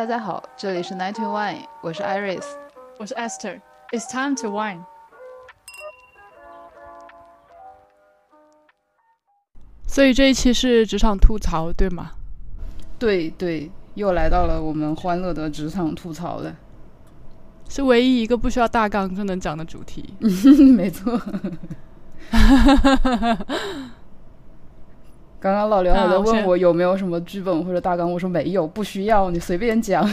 大家好，这里是 Ninety One，我是 Iris，我是 Esther。It's time to wine。所以这一期是职场吐槽，对吗？对对，又来到了我们欢乐的职场吐槽了，是唯一一个不需要大纲就能讲的主题。没错。刚刚老刘还在问我有没有什么剧本或者大纲，我说没有，不需要，你随便讲，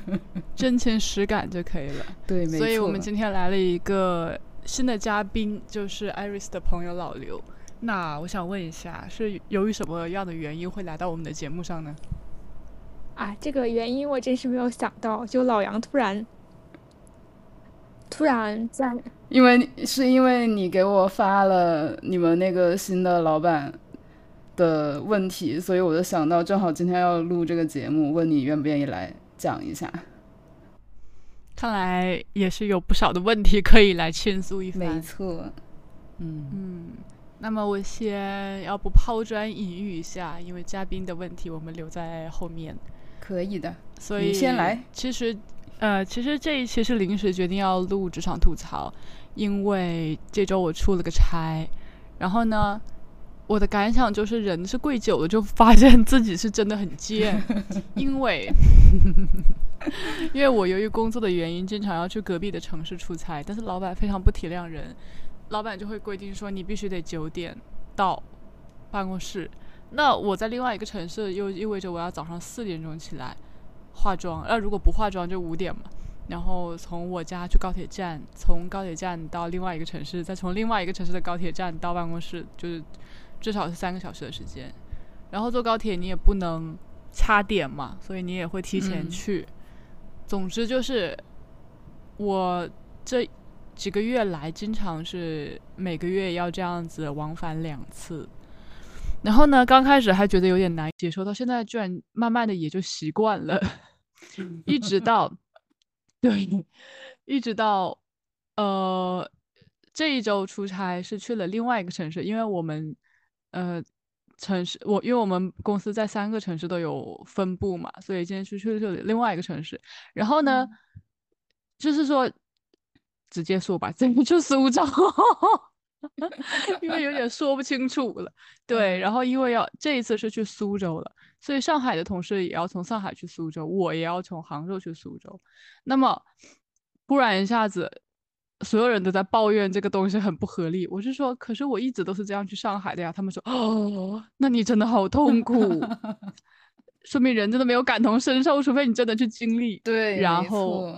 真情实感就可以了。对，没错。所以我们今天来了一个新的嘉宾，就是 Iris 的朋友老刘。那我想问一下，是由于什么样的原因会来到我们的节目上呢？啊，这个原因我真是没有想到，就老杨突然突然在，因为是因为你给我发了你们那个新的老板。的问题，所以我就想到，正好今天要录这个节目，问你愿不愿意来讲一下。看来也是有不少的问题可以来倾诉一番。没错，嗯嗯。那么我先要不抛砖引玉一下，因为嘉宾的问题我们留在后面。可以的，所以先来。其实，呃，其实这一期是临时决定要录职场吐槽，因为这周我出了个差，然后呢。我的感想就是，人是跪久了就发现自己是真的很贱，因为，因为我由于工作的原因，经常要去隔壁的城市出差，但是老板非常不体谅人，老板就会规定说你必须得九点到办公室。那我在另外一个城市，又意味着我要早上四点钟起来化妆，那如果不化妆就五点嘛，然后从我家去高铁站，从高铁站到另外一个城市，再从另外一个城市的高铁站到办公室，就是。至少是三个小时的时间，然后坐高铁你也不能掐点嘛，所以你也会提前去。总之就是，我这几个月来经常是每个月要这样子往返两次。然后呢，刚开始还觉得有点难接受，到现在居然慢慢的也就习惯了。一直到，对，一直到呃这一周出差是去了另外一个城市，因为我们。呃，城市我因为我们公司在三个城市都有分部嘛，所以今天去去了另外一个城市。然后呢，就是说直接说吧，怎么就苏州，因为有点说不清楚了。对，然后因为要这一次是去苏州了，所以上海的同事也要从上海去苏州，我也要从杭州去苏州。那么突然一下子。所有人都在抱怨这个东西很不合理，我是说，可是我一直都是这样去上海的呀。他们说，哦，那你真的好痛苦，说明人真的没有感同身受，除非你真的去经历。对，然后，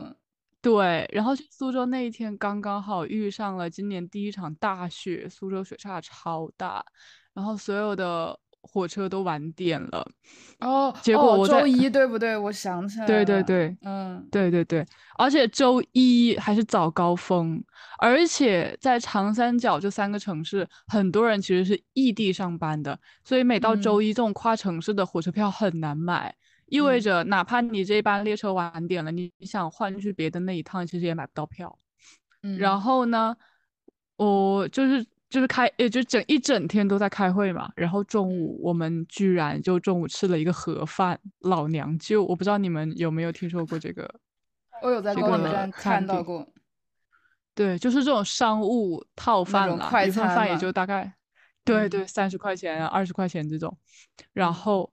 对，然后去苏州那一天刚刚好遇上了今年第一场大雪，苏州雪下超大，然后所有的。火车都晚点了哦，结果我周一对不对？我想起来，对对对，嗯，对对对，而且周一还是早高峰，而且在长三角这三个城市，很多人其实是异地上班的，所以每到周一这种跨城市的火车票很难买，意味着哪怕你这班列车晚点了，你想换去别的那一趟，其实也买不到票。嗯，然后呢，我就是。就是开，也就整一整天都在开会嘛。然后中午我们居然就中午吃了一个盒饭，老娘舅。我不知道你们有没有听说过这个？我有在公交站看到过。对，就是这种商务套饭了，一份饭也就大概，对对，三十块钱、二十块钱这种。然后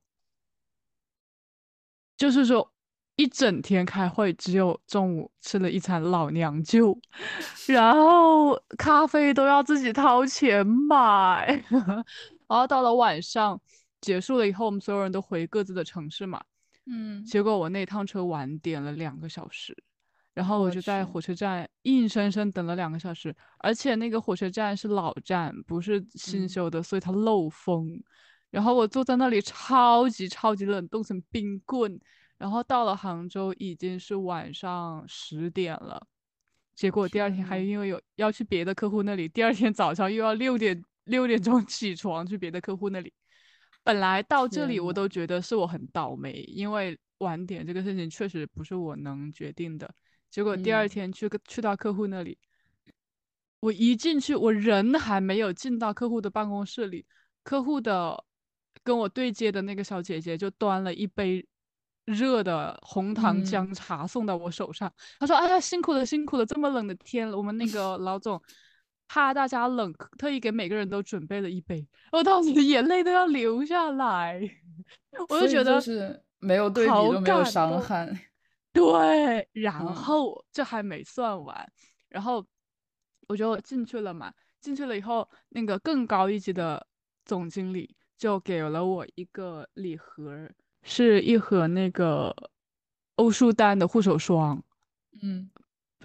就是说。一整天开会，只有中午吃了一餐老娘舅，然后咖啡都要自己掏钱买，然后到了晚上结束了以后，我们所有人都回各自的城市嘛，嗯，结果我那趟车晚点了两个小时，然后我就在火车站硬生生等了两个小时，而且那个火车站是老站，不是新修的，所以它漏风，然后我坐在那里超级超级冷，冻成冰棍。然后到了杭州已经是晚上十点了，结果第二天还因为有要去别的客户那里，第二天早上又要六点六点钟起床去别的客户那里。本来到这里我都觉得是我很倒霉，因为晚点这个事情确实不是我能决定的。结果第二天去去到客户那里，我一进去，我人还没有进到客户的办公室里，客户的跟我对接的那个小姐姐就端了一杯。热的红糖姜茶送到我手上。他说：“哎呀，辛苦了，辛苦了，这么冷的天，我们那 个老总怕大家冷，特意给每个人都准备了一杯。”我当时眼泪都要流下来，我就觉得是没有对比就没有伤害。对，然后这还没算完，然后我就进去了嘛。进去了以后，那个更高一级的总经理就给了我一个礼盒，是一盒那个欧舒丹的护手霜，嗯，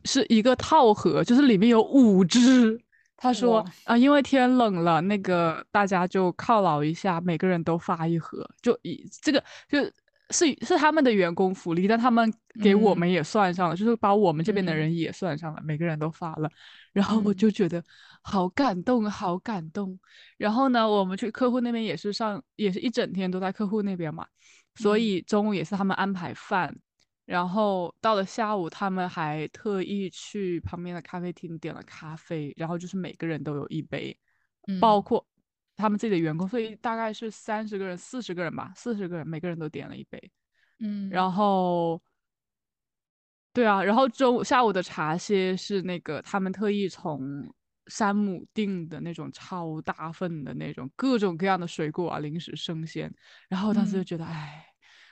是一个套盒，就是里面有五支。他说啊，因为天冷了，那个大家就犒劳一下，每个人都发一盒，就一这个就。是是他们的员工福利，但他们给我们也算上了，就是把我们这边的人也算上了，每个人都发了，然后我就觉得好感动，好感动。然后呢，我们去客户那边也是上，也是一整天都在客户那边嘛，所以中午也是他们安排饭，然后到了下午，他们还特意去旁边的咖啡厅点了咖啡，然后就是每个人都有一杯，包括。他们自己的员工，所以大概是三十个人、四十个人吧，四十个人，每个人都点了一杯，嗯，然后，对啊，然后中午、下午的茶歇是那个他们特意从山姆订的那种超大份的那种各种各样的水果啊、零食、生鲜，然后当时就觉得，哎，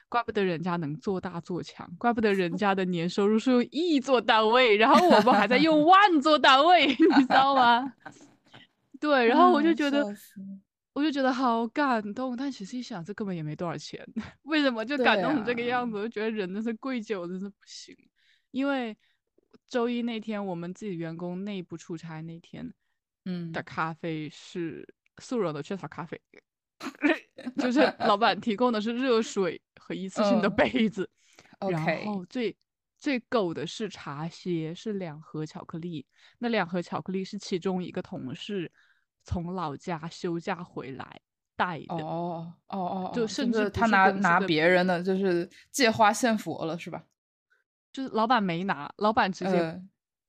怪不得人家能做大做强，怪不得人家的年收入是用亿做单位，然后我们还在用万做单位，你知道吗？对，然后我就觉得，我就觉得好感动。但其实一想，这根本也没多少钱，为什么就感动成这个样子？我就觉得人真是贵久真是不行。因为周一那天我们自己员工内部出差那天，嗯，的咖啡是速溶的雀巢咖啡，就是老板 提供的是热水和一次性的杯子。然后最最狗的是茶歇，是两盒巧克力。那两盒巧克力是其中一个同事。从老家休假回来带的哦哦哦，就甚至他拿拿别人的，就是借花献佛了，是吧？就是老板没拿，老板直接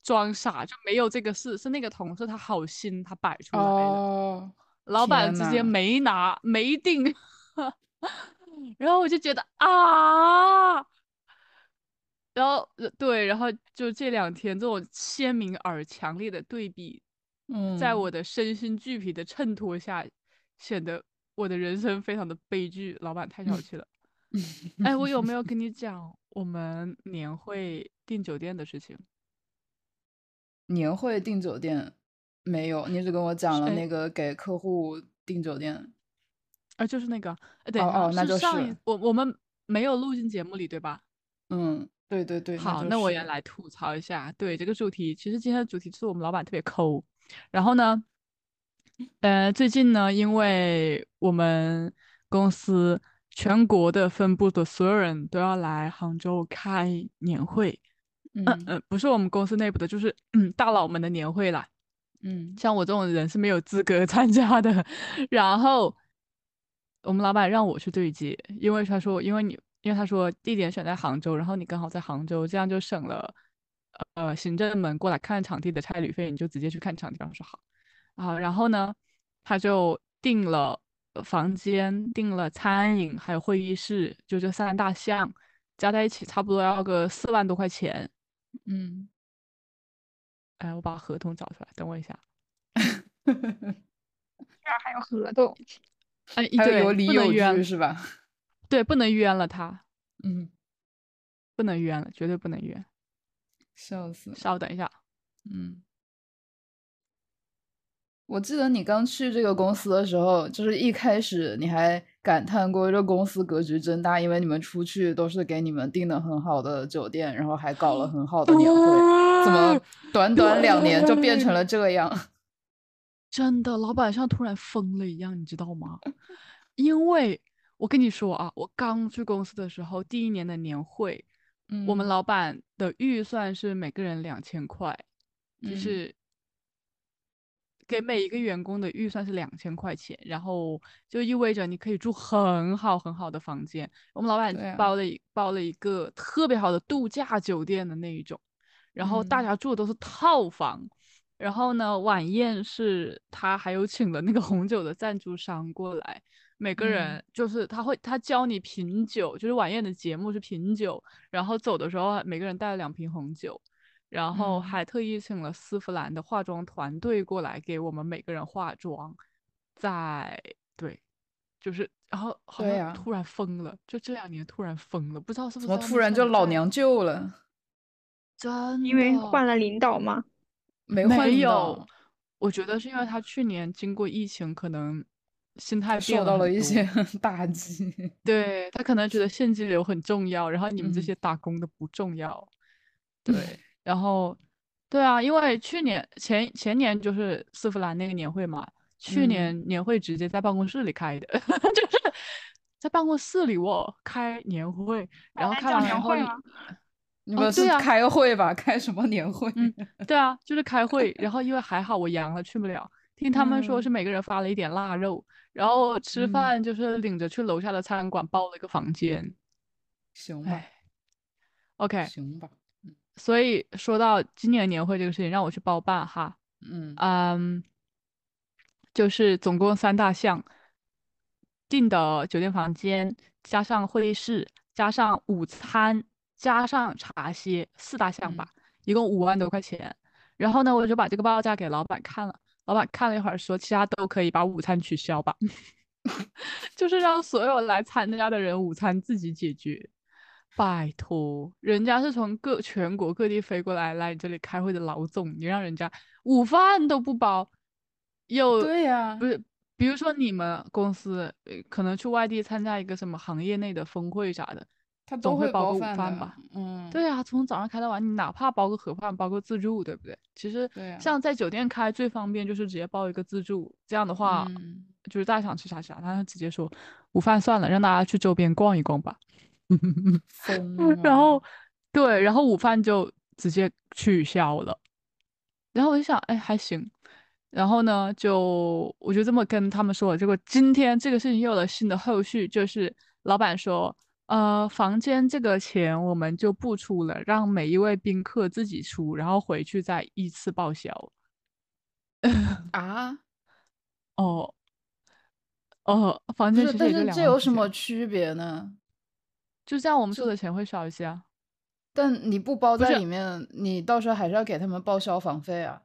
装傻，就没有这个事。是那个同事他好心，他摆出来的。老板直接没拿，没定。然后我就觉得啊，然后对，然后就这两天这种鲜明而强烈的对比。在我的身心俱疲的衬托下，显得我的人生非常的悲剧。老板太小气了。哎，我有没有跟你讲我们年会订酒店的事情？年会订酒店没有，你只跟我讲了那个给客户订酒店。啊，就是那个，对，哦哦，那就是上一我我们没有录进节目里，对吧？嗯，对对对。好，那我也来吐槽一下。对这个主题，其实今天的主题是我们老板特别抠。然后呢，呃，最近呢，因为我们公司全国的分部的所有人都要来杭州开年会，嗯嗯，不是我们公司内部的，就是嗯 大佬们的年会啦，嗯，像我这种人是没有资格 参加的。然后我们老板让我去对接，因为他说，因为你，因为他说地点选在杭州，然后你刚好在杭州，这样就省了。呃，行政们过来看场地的差旅费，你就直接去看场地。我说好，啊，然后呢，他就定了房间，订了餐饮，还有会议室，就这三大项加在一起，差不多要个四万多块钱。嗯，哎，我把合同找出来，等我一下。这儿还有合同，哎，对有理有据是吧？对，不能冤了他。嗯，不能冤了，绝对不能冤。笑死！稍等一下，嗯，我记得你刚去这个公司的时候，就是一开始你还感叹过这公司格局真大，因为你们出去都是给你们订的很好的酒店，然后还搞了很好的年会，怎么短短两年就变成了这样？真的，老板像突然疯了一样，你知道吗？因为我跟你说啊，我刚去公司的时候，第一年的年会。我们老板的预算是每个人两千块，就是给每一个员工的预算是两千块钱，然后就意味着你可以住很好很好的房间。我们老板包了一包了一个特别好的度假酒店的那一种，然后大家住的都是套房。然后呢，晚宴是他还有请了那个红酒的赞助商过来，每个人就是他会他教你品酒，就是晚宴的节目是品酒，然后走的时候每个人带了两瓶红酒，然后嗯还特意请了丝芙兰的化妆团队过来给我们每个人化妆，在对，就是然后好对呀像突然疯了，就这两年突然疯了，不知道是不是怎么是突然就老娘舅了？真因为换了领导吗。没换没有我觉得是因为他去年经过疫情，可能心态受到了一些 打击。对他可能觉得现金流很重要，然后你们这嗯些打工的不重要。对，然后对啊，因为去年前前年就是丝芙兰那个年会嘛，去嗯。年年会直接在办公室里开的，就是在办公室里我开年会，然后开完了年会吗？你们是开个会吧？开什么年会？嗯，对啊，就是开会，然后因为还好我阳了去不了，听他们说是嗯每个人发了一点腊肉，然后吃嗯。饭就是领着去楼下的餐馆包了一个房间。行吧，唉，OK，行吧，所以说到今年年会这个事情，让我去包办哈，嗯嗯，就是总共三大项，订的酒店房间加上会议室加上午餐加上茶歇四大项吧，一共五万多块钱。然后呢，我就把这个报价给老板看了，老板看了一会儿说，其他都可以把午餐取消吧，就是让所有来参加的人午餐自己解决。拜托，人家是从各全国各地飞过来来你这里开会的老总，你让人家午饭都不包，有对呀不是，比如说你们公司呃可能去外地参加一个什么行业内的峰会啥的，他都会包个午饭吧？嗯，对啊，从早上开到晚，你哪怕包个盒饭，包个自助，对不对？其实像在酒店开最方便就是直接包一个自助，这样的话，嗯就是大家想吃啥吃啥，他就直接说午饭算了，让大家去周边逛一逛吧。疯然后对，然后午饭就直接取消了。然后我就想，哎，还行。然后呢，就我就这么跟他们说了。结果今天这个事情又有了新的后续，就是老板说，呃，房间这个钱我们就不出了，让每一位宾客自己出，然后回去再依次报销。啊，哦，哦，房，间但是这有什么区别呢？就这样，我们收的钱会少一些啊。但你不包在里面，你到时候还是要给他们报销房费啊。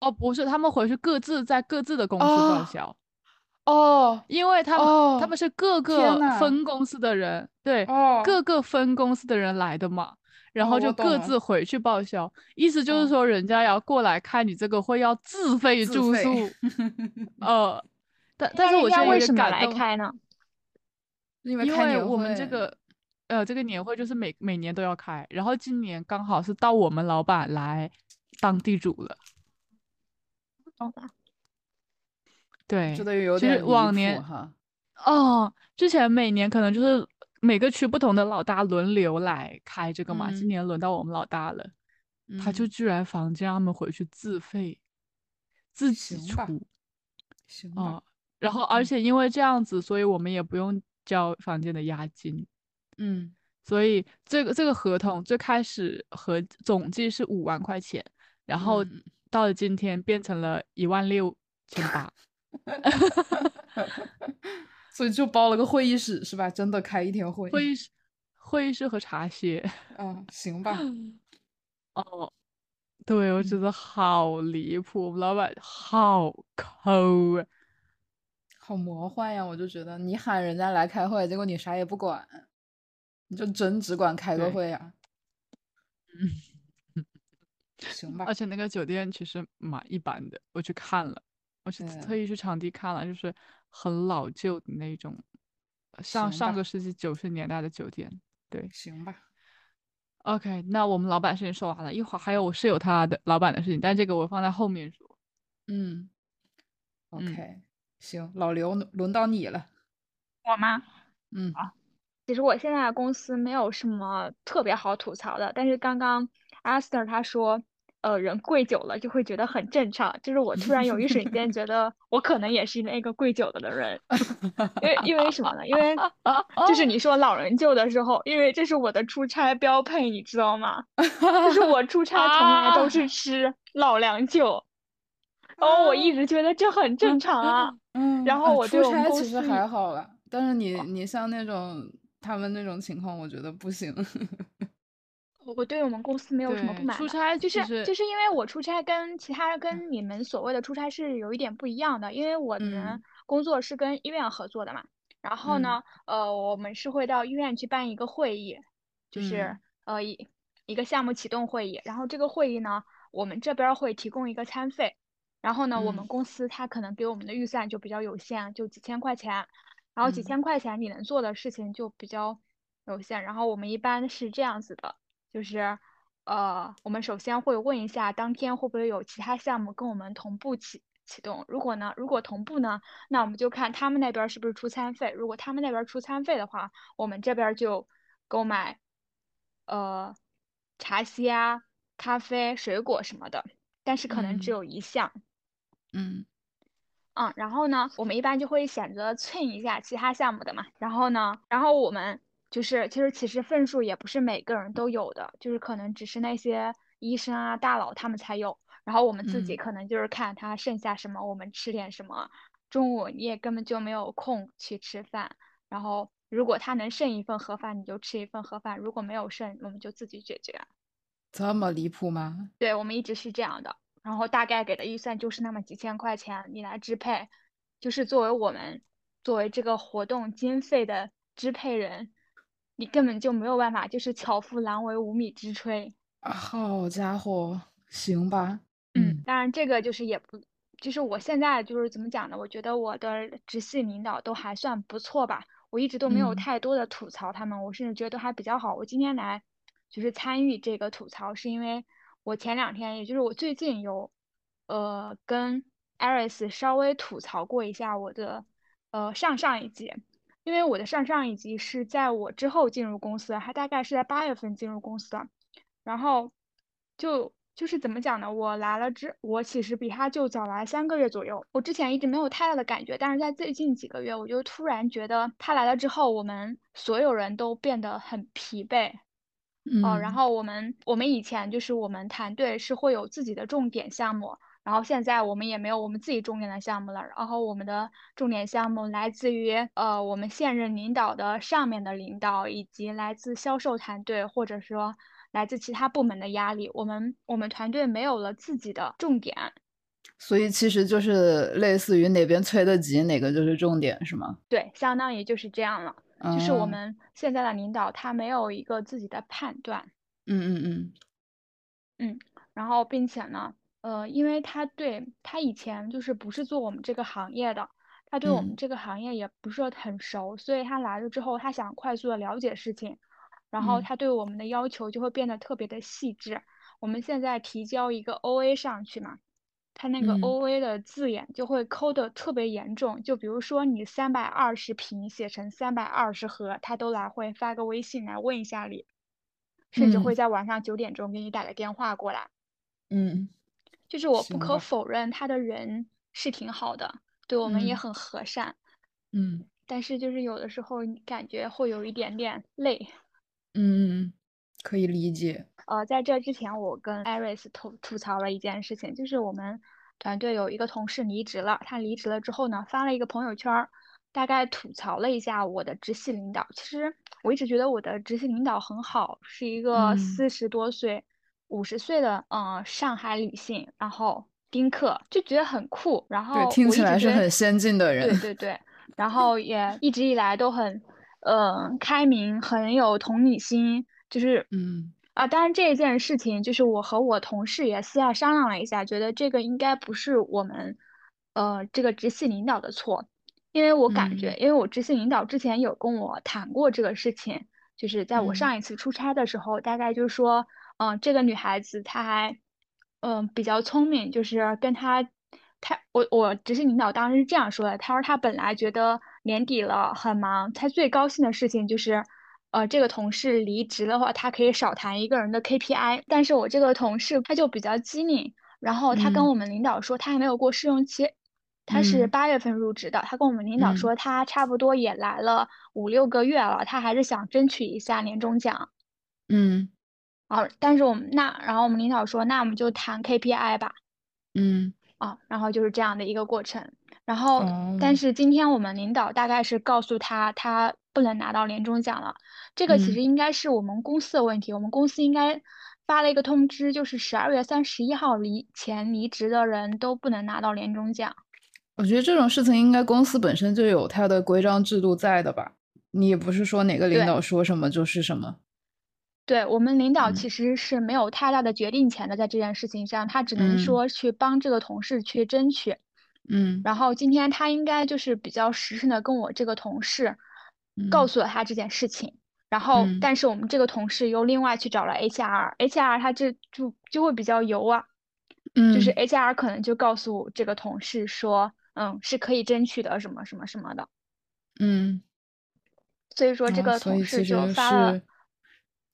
哦，不是，他们回去各自在各自的公司报哦销。哦因为他们、哦他们是各个分公司的人，对，哦各个分公司的人来的嘛，然后就各自回去报销，意思就是哦说人家要过来开你这个会要自费住宿，呃，但但是我觉得有点为什么来，开呢？因为我们这个呃这个年会就是每每年都要开，然后今年刚好是到我们老板来当地主了，懂了。对，其实点往年哈。哦，之前每年可能就是每个区不同的老大轮流来开这个嘛，今嗯年轮到我们老大了，他就嗯居然房间让他们回去自费，自己出行吧啊、，然后而嗯且因为这样子，所以我们也不用交房间的押金，嗯所以这个这个合同最开始合总计是五万块钱，然后嗯到了今天变成了一万六千八。所以就包了个会议室是吧？真的开一天会。会议室、会议室和茶歇。嗯，行吧。哦，对，我觉嗯得好离谱，我们老板好抠啊！好魔幻呀！我就觉得你喊人家来开会，结果你啥也不管，你就真只管开个对会啊。行吧而。且那个酒店其实蛮一般的，我去看了，我去嗯特意去场地看了，就是很老旧的那种，呃上上个世纪九十年代的酒店。对行吧。，OK，那我们老板事情说完了，一会儿还有我室友他的老板的事情，但这个我放在后面说。嗯嗯，OK，行，老刘轮到你了。我吗？嗯其实我现在的公司没有什么特别好吐槽的，但是刚刚 Aster 他说，呃，人跪久了就会觉得很正常，就是我突然有一瞬间觉得我可能也是那个跪久了的人，因为因为什么呢？因为就是你说老人救的时候，因为这是我的出差标配，你知道吗？就是我出差从来都是吃老梁舅，然后我一直觉得这很正常啊。嗯，然后我出对我们公差其实司还好了，但是你你像那种他们那种情况，我觉得不行。我我对我们公司没有什么不满，出差就是就是因为我出差跟其他跟你们所谓的出差是有一点不一样的，因为我们嗯。工作是跟医院合作的嘛，然后嗯。呢，呃，我们是会到医院去办一个会议，就是。嗯呃一一个项目启动会议，然后这个会议呢，我们这边儿会提供一个餐费，然后呢，我们嗯。公司它可能给我们的预算就比较有限，就几千块钱，然后几嗯千块钱你能做的事情就比较有限，然后我们一般是这样子的。就是呃，我们首先会问一下当天会不会有其他项目跟我们同步启启动。如果呢，如果同步呢，那我们就看他们那边是不是出餐费。如果他们那边出餐费的话，我们这边就购买呃茶歇啊、咖啡、水果什么的，但是可能只嗯有一项。嗯嗯，然后呢，我们一般就会选择蹭一下其他项目的嘛。然后呢，然后我们就是其实其实份数也不是每个人都有的，就是可能只是那些医生啊、大佬他们才有。然后我们自己嗯可能就是看他剩下什么，我们吃点什么。中午你也根本就没有空去吃饭。然后如果他能剩一份盒饭，你就吃一份盒饭；如果没有剩，我们就自己解决。这么离谱吗？对，我们一直是这样的。然后大概给的预算就是那么几千块钱，你来支配，就是作为我们作为这个活动经费的支配人，你根本就没有办法，就是巧妇难为无米之炊。啊好家伙，行吧，嗯，当然这个就是也不，就是我现在就是怎么讲呢？我觉得我的直系领导都还算不错吧，我一直都没有嗯太多的吐槽他们，我甚至觉得都还比较好。我今天来就是参与这个吐槽，是因为我前两天，也就是我最近有呃跟 Iris 稍微吐槽过一下我的呃上上一级，因为我的上上一级是在我之后进入公司，他大概是在八月份进入公司的，然后就就是怎么讲呢？我来了之，我其实比他就早来三个月左右。我之前一直没有太大的感觉，但是在最近几个月，我就突然觉得他来了之后，我们所有人都变得很疲惫。哦，然嗯后我们我们以前就是我们团队是会有自己的重点项目，然后现在我们也没有我们自己重点的项目了。然后我们的重点项目来自于呃我们现任领导的上面的领导，以及来自销售团队或者说来自其他部门的压力。我们我们团队没有了自己的重点，所以其实就是类似于哪边催得急，哪个就是重点，是吗？对，相当于就是这样了。就是我嗯们现在的领导他没有一个自己的判断。嗯嗯嗯嗯然后并且呢，呃，因为他对他以前就是不是做我们这个行业的，他对我们嗯这个行业也不是很熟，所以他来了之后，他想快速的了解事情，然后嗯他对我们的要求就会变得特别的细致。我们现在提交一个 OA 上去嘛，他那个嗯 OA 的字眼就会抠的特别严重，就比如说你三百二十瓶写成三百二十盒，他都来会发个微信来问一下你，甚至会嗯在晚上九点钟给你打个电话过来。嗯就是我不可否认他的人是挺好的，对我们也嗯很和善，嗯但是就是有的时候你感觉会有一点点累。嗯嗯，可以理解。呃，在这之前，我跟 Iris 吐吐槽了一件事情，就是我们团队有一个同事离职了，他离职了之后呢，发了一个朋友圈儿，大概吐槽了一下我的直系领导。其实我一直觉得我的直系领导很好，是一个嗯四十多岁、五十岁的嗯、呃上海女性，然后丁克，就觉得很酷。然后对，听起来是很先进的人。对对对，然后也一直以来都很，呃，开明，很有同理心，就是，嗯啊，当然这一件事情就是我和我同事也私下商量了一下，觉得这个应该不是我们，呃，这个直系领导的错，因为我感觉，嗯因为我直系领导之前有跟我谈过这个事情，就是在我嗯上一次出差的时候，大概就是说，嗯、这个女孩子她还，嗯、比较聪明，就是跟她。她我我直系领导当时是这样说的，他说他本来觉得年底了很忙，他最高兴的事情就是，呃，这个同事离职的话，他可以少谈一个人的 KPI。但是我这个同事他就比较机灵，然后他跟嗯我们领导说他还没有过试用期，他是嗯八月份入职的，他跟我们领导嗯说他差不多也来了五六个月了，他还是想争取一下年终奖。嗯啊，但是我们那，然后我们领导说，那我们就谈 KPI 吧。嗯啊，然后就是这样的一个过程。然后，哦但是今天我们领导大概是告诉他，他不能拿到年终奖了。这个其嗯实应该是我们公司的问题，我们公司应该发了一个通知，就是十二月三十一号离前离职的人都不能拿到年终奖。我觉得这种事情应该公司本身就有它的规章制度在的吧？你也不是说哪个领导说什么就是什么。对，我们领导嗯其实是没有太大的决定权的，在这件事情上，他只能嗯说去帮这个同事去争取。嗯。然后今天他应该就是比较实诚的跟我这个同事告嗯。诉了他这件事情，然后嗯。但是我们这个同事又另外去找了 HR，HR 他这就就会比较油啊，就是嗯。HR 可能就告诉这个同事说，嗯，是可以争取的什么什么什么的，嗯，所以说这啊个同事就发了是，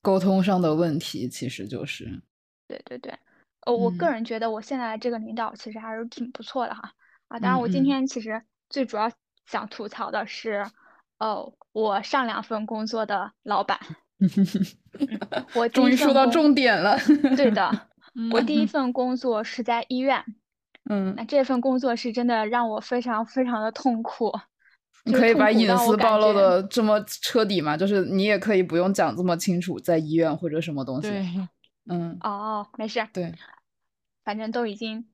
沟通上的问题，其实就是。对对对，呃，我个嗯。人觉得我现在这个领导其实还是挺不错的哈。啊，当嗯然我今嗯天其实最主要想吐槽的是，哦，我上两份工作的老板。我 终于说到重点了。对的，我第一嗯份工作是在医院，嗯那，这份工作是真的让我非常非常的痛苦，你可以把隐私暴露的这么彻底吗？就是你也可以不用讲这么清楚，在医院或者什么东西。对，嗯，哦，没事，对，反正都已经，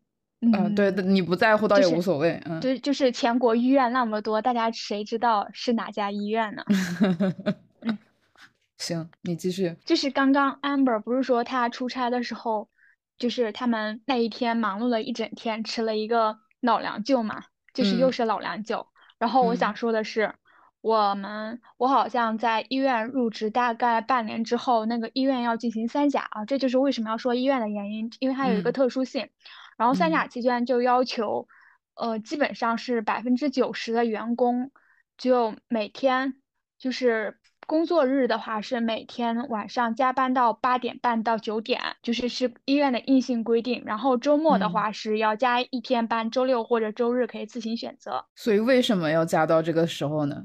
嗯，对，嗯，你不在乎倒也无所谓。嗯，对，就是全国医院那么多，大家谁知道是哪家医院呢？嗯 行，你继续。就是刚刚 Amber 不是说他出差的时候，就是他们那一天忙碌了一整天，吃了一个老凉酒嘛，就是又嗯是老凉酒。然后我想嗯说的是，我们我好像在医院入职大概半年之后，那个医院要进行三甲啊，这就是为什么要说医院的原因，因为它有一个嗯特殊性。然后三嗯甲期间就要求，呃，基本上是百分之九十的员工就每天就是工作日的话是每天晚上加班到八点半到九点，就是是医院的硬性规定。然后周末的嗯话是要加一天班，周六或者周日可以自行选择。所以为什么要加到这个时候呢？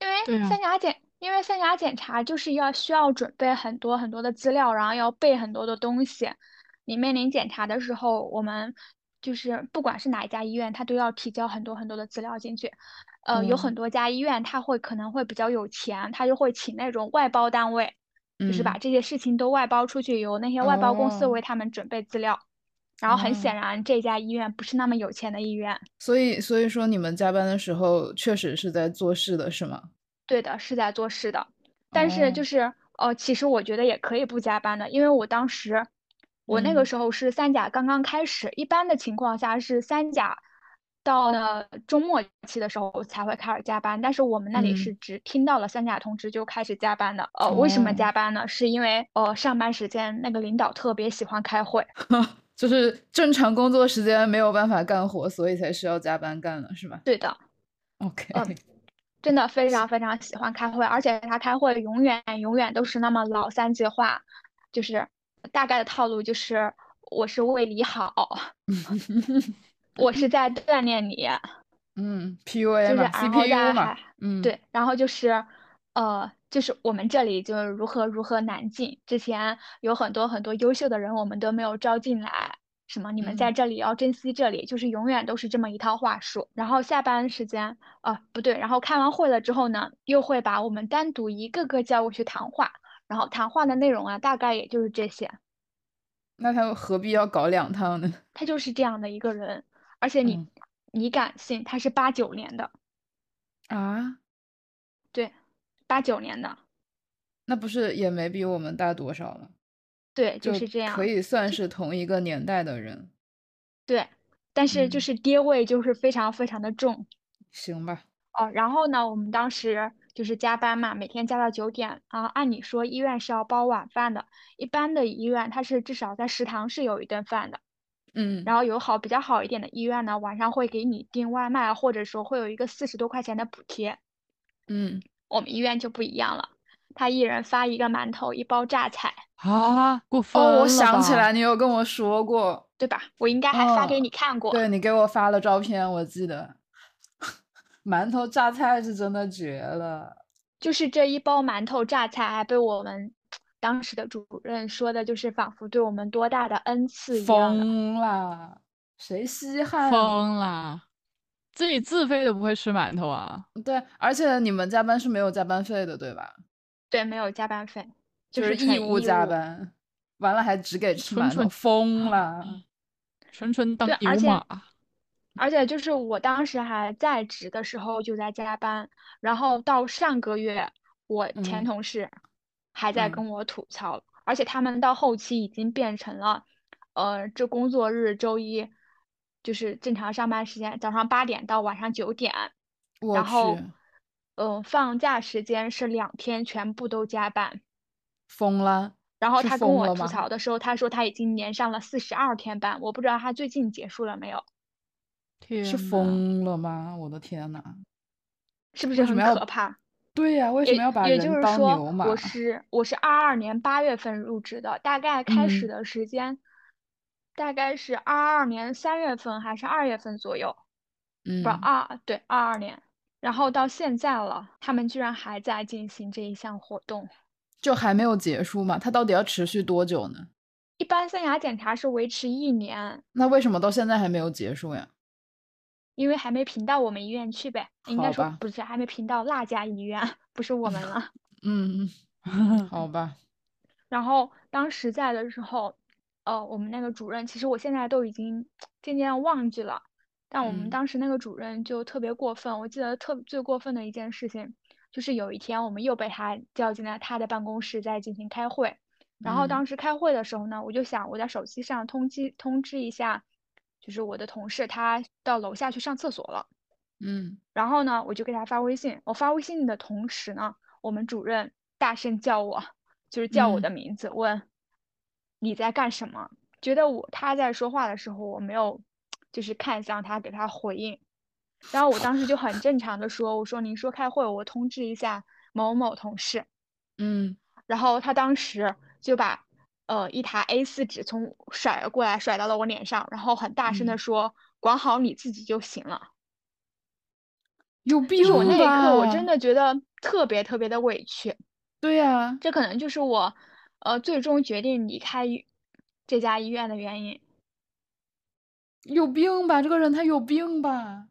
因为三甲检，因为三甲检查就是要需要准备很多很多的资料，然后要背很多的东西。你面临检查的时候，我们就是不管是哪一家医院，他都要提交很多很多的资料进去。呃，有很嗯多家医院，他会可能会比较有钱，他就会请那种外包单位，就是把嗯这些事情都外包出去，由那些外包公司哦为他们准备资料。然后很显哦然，这家医院不是那么有钱的医院。所以所以说你们加班的时候确实是在做事的是吗？对的，是在做事的，但是就哦是呃，其实我觉得也可以不加班的，因为我当时我那个嗯时候是三甲刚刚开始，一般的情况下是三甲到了周末期的时候才会开始加班，但是我们那里嗯是只听到了三甲通知就开始加班的。呃，为什么哦加班呢？是因为呃上班时间那个领导特别喜欢开会，就是正常工作时间没有办法干活，所以才需要加班干了，是吧对的。？OK，嗯真的非常非常喜欢开会，而且他开会永远永远都是那么老三句话，就是大概的套路就是我是为你好，我是在锻炼你，嗯，PUA 嘛然后大家，CPU 嘛，嗯，对，然后就是呃，就是我们这里就是如何如何难进，之前有很多很多优秀的人我们都没有招进来。什么？你们在嗯这里要珍惜这里，就是永远都是这么一套话术。然后下班时间，啊，不对，然后开完会了之后呢，又会把我们单独一个个叫过去谈话，然后谈话的内容啊，大概也就是这些。那他何必要搞两趟呢？他就是这样的一个人，而且你嗯你敢信他是八九年的，啊，对，八九年的，那不是也没比我们大多少吗？对，就就是这样。可以算是同一个年代的人，对，但是就嗯是爹味就是非常非常的重行吧？哦。然后呢，我们当时就是加班嘛，每天加到九点。然后按理说医院是要包晚饭的，一般的医院它是至少在食堂是有一顿饭的。嗯，然后有好比较好一点的医院呢，晚上会给你订外卖，或者说会有一个四十多块钱的补贴。嗯，我们医院就不一样了，他一人发一个馒头，一包榨菜，啊，过分哦，我想起来，你有跟我说过，对吧？我应该还发给嗯你看过。对你给我发了照片，我记得，馒头榨菜是真的绝了。就是这一包馒头榨菜还被我们当时的主任说的，就是仿佛对我们多大的恩赐一样。疯啦！谁稀罕？疯啦！自己自费都不会吃馒头啊？对，而且你们加班是没有加班费的，对吧？对，没有加班费，就是纯义务加班，完了还只给吃馒头，纯纯疯了。纯纯当牛马。而且就是我当时还在职的时候就在加班，然后到上个月，我前嗯同事还在嗯跟我吐槽，而且他们到后期已经变成了，呃，这工作日周一就是正常上班时间，早上八点到晚上九点，然后去，嗯、放假时间是两天全部都加班。疯了。然后他跟我吐槽的时候，他说他已经连上了四十二天班，我不知道他最近结束了没有，天是，疯了吗？我的天呐！是不是很可怕？对呀、为什么要把人当牛马？我是我是二二年八月份入职的，大概开始嗯的时间大概是二二年三月份还是二月份左右，嗯不是嗯，二对二二年，然后到现在了，他们居然还在进行这一项活动。就还没有结束嘛？它到底要持续多久呢？一般三甲检查是维持一年，那为什么到现在还没有结束呀？因为还没评到我们医院去呗，应该说不是还没评到那家医院，不是我们了。嗯，嗯好 吧。然后当时在的时候，呃，我们那个主任，其实我现在都已经渐渐忘记了，但我们嗯当时那个主任就特别过分。我记得特最过分的一件事情，就是有一天我们又被他叫进了他的办公室，在进行开会。然后嗯当时开会的时候呢，我就想我在手机上通知通知一下，就是我的同事他到楼下去上厕所了。嗯然后呢，我就给他发微信。我发微信的同时呢，我们主任大声叫我，就是叫我嗯的名字，问你在干什么。觉得我他在说话的时候，我没有就是看向他给他回应。然后我当时就很正常的说，我说您说开会，我通知一下某某同事。嗯，然后他当时就把呃一沓 A4 纸从甩了过来，甩到了我脸上，然后很大声的嗯说：“管好你自己就行了。”有病就是我那一刻，我真的觉得特别特别的委屈。对呀、这可能就是我，呃，最终决定离开这家医院的原因。有病吧？这个人他有病吧？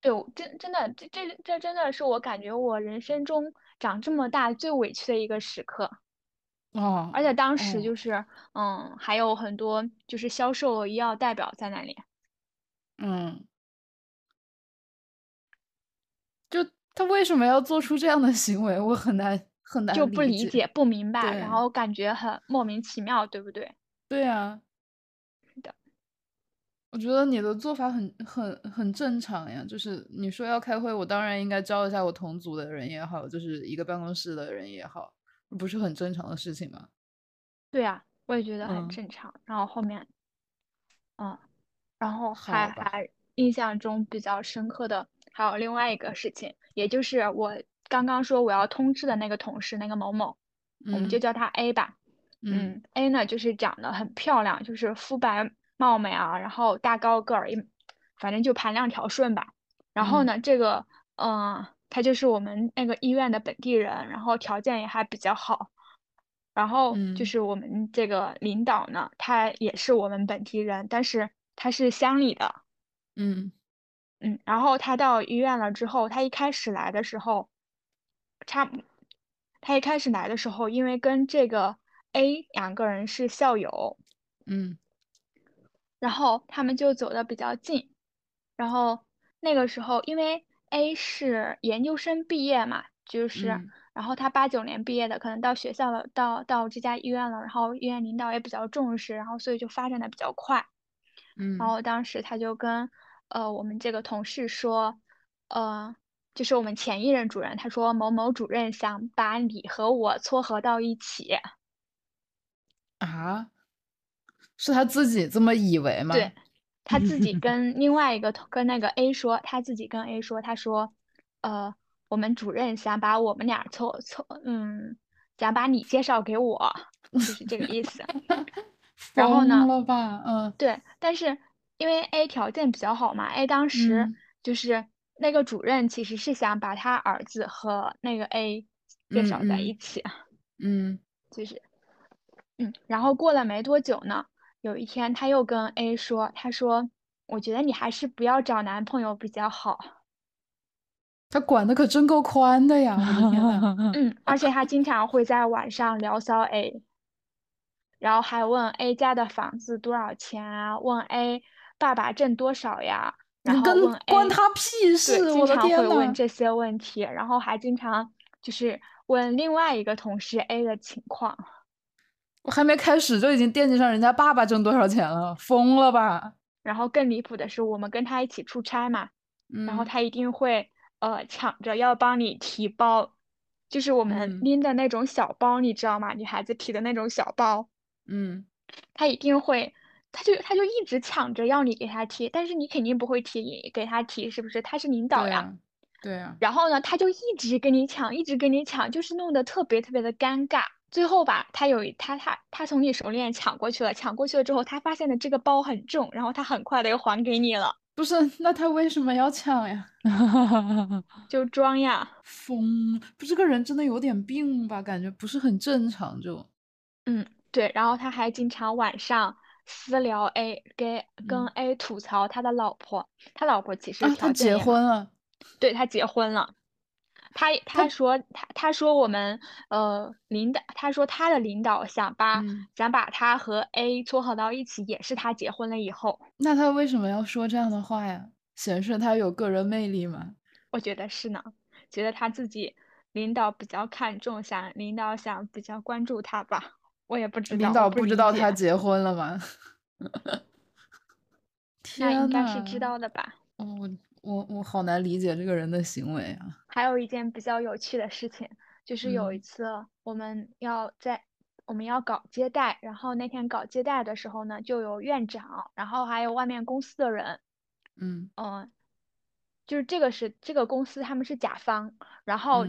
对，我真真的，这这这真的是我感觉我人生中长这么大最委屈的一个时刻。哦，而且当时哦就是，嗯，还有很多就是销售医药代表在那里。嗯，就他为什么要做出这样的行为？我很难很难就不理解。不明白，然后感觉很莫名其妙，对不对？对啊，是的，我觉得你的做法很很很正常呀。就是你说要开会，我当然应该招一下我同组的人也好，就是一个办公室的人也好，不是很正常的事情吗？对啊，我也觉得很嗯正常。然后后面，嗯，然后还还印象中比较深刻的还有另外一个事情，也就是我刚刚说我要通知的那个同事，那个某某，我们就嗯叫他 A 吧。嗯嗯，A 呢就是长得很漂亮，就是肤白貌美啊，然后大高个儿，一反正就盘量条顺吧。然后嗯呢，这个嗯，他就是我们那个医院的本地人，然后条件也还比较好。然后就嗯是我们这个领导呢，他也是我们本地人，但是他是乡里的。嗯嗯，然后他到医院了之后，他一开始来的时候，差不，他一开始来的时候，因为跟这个 A 两个人是校友，嗯然后他们就走的比较近，然后那个时候因为 A 是研究生毕业嘛，就是，嗯然后他八九年毕业的，可能到学校了，到到这家医院了，然后医院领导也比较重视，然后所以就发展的比较快。嗯然后当时他就跟呃我们这个同事说，呃，就是我们前一任主任，他说某某主任想把你和我撮合到一起。啊，是他自己这么以为吗？对，他自己 跟另外一个同跟那个 A 说，他自己跟 A 说，他说，呃，我们主任想把我们俩凑凑，嗯，想把你介绍给我，就是这个意思。然后呢疯了吧？嗯对，但是因为 A 条件比较好嘛，A 当时嗯就是那个主任其实是想把他儿子和那个 A 介嗯绍在嗯一起，嗯就是，嗯，然后过了没多久呢，有一天他又跟 A 说，他说，我觉得你还是不要找男朋友比较好。他管的可真够宽的呀！我的天呐。嗯，而且他经常会在晚上聊骚 A，然后还问 A 家的房子多少钱啊？问 A 爸爸挣多少呀？然后问 A 关他屁事！对，经常会问。这些问题，然后还经常就是问另外一个同事 A 的情况。我还没开始就已经惦记上人家爸爸挣多少钱了，疯了吧？然后更离谱的是，我们跟他一起出差嘛，然后他一定会呃抢着要帮你提包，就是我们拎的那种小包，你知道吗？女孩子提的那种小包。嗯，他一定会，他就他就一直抢着要你给他提，但是你肯定不会提给他提，是不是？他是领导呀。对啊。然后呢，他就一直跟你抢，一直跟你抢，就是弄得特别特别的尴尬。最后吧，他有他他他从你手里抢过去了，抢过去了之后，他发现的这个包很重，然后他很快的又还给你了。不是，那他为什么要抢呀？就装呀，疯！不，这个人真的有点病吧？感觉不是很正常，就。嗯，对。然后他还经常晚上私聊 A，给跟 A 吐槽他的老婆。他老婆其实他结婚了。对他结婚了。他他说他他说我们呃领导他说他的领导想把想把他和 A 撮合到一起，也是他结婚了以后。那他为什么要说这样的话呀？显示他有个人魅力吗？我觉得是呢，觉得他自己领导比较看重，想领导想比较关注他吧。我也不知道，领导不知道他结婚了吗？那应该是知道的吧。哦。我我好难理解这个人的行为啊！还有一件比较有趣的事情，就是有一次我们要在我们要搞接待，然后那天搞接待的时候呢，就有院长，然后还有外面公司的人，嗯嗯，就是这个是这个公司他们是甲方，然后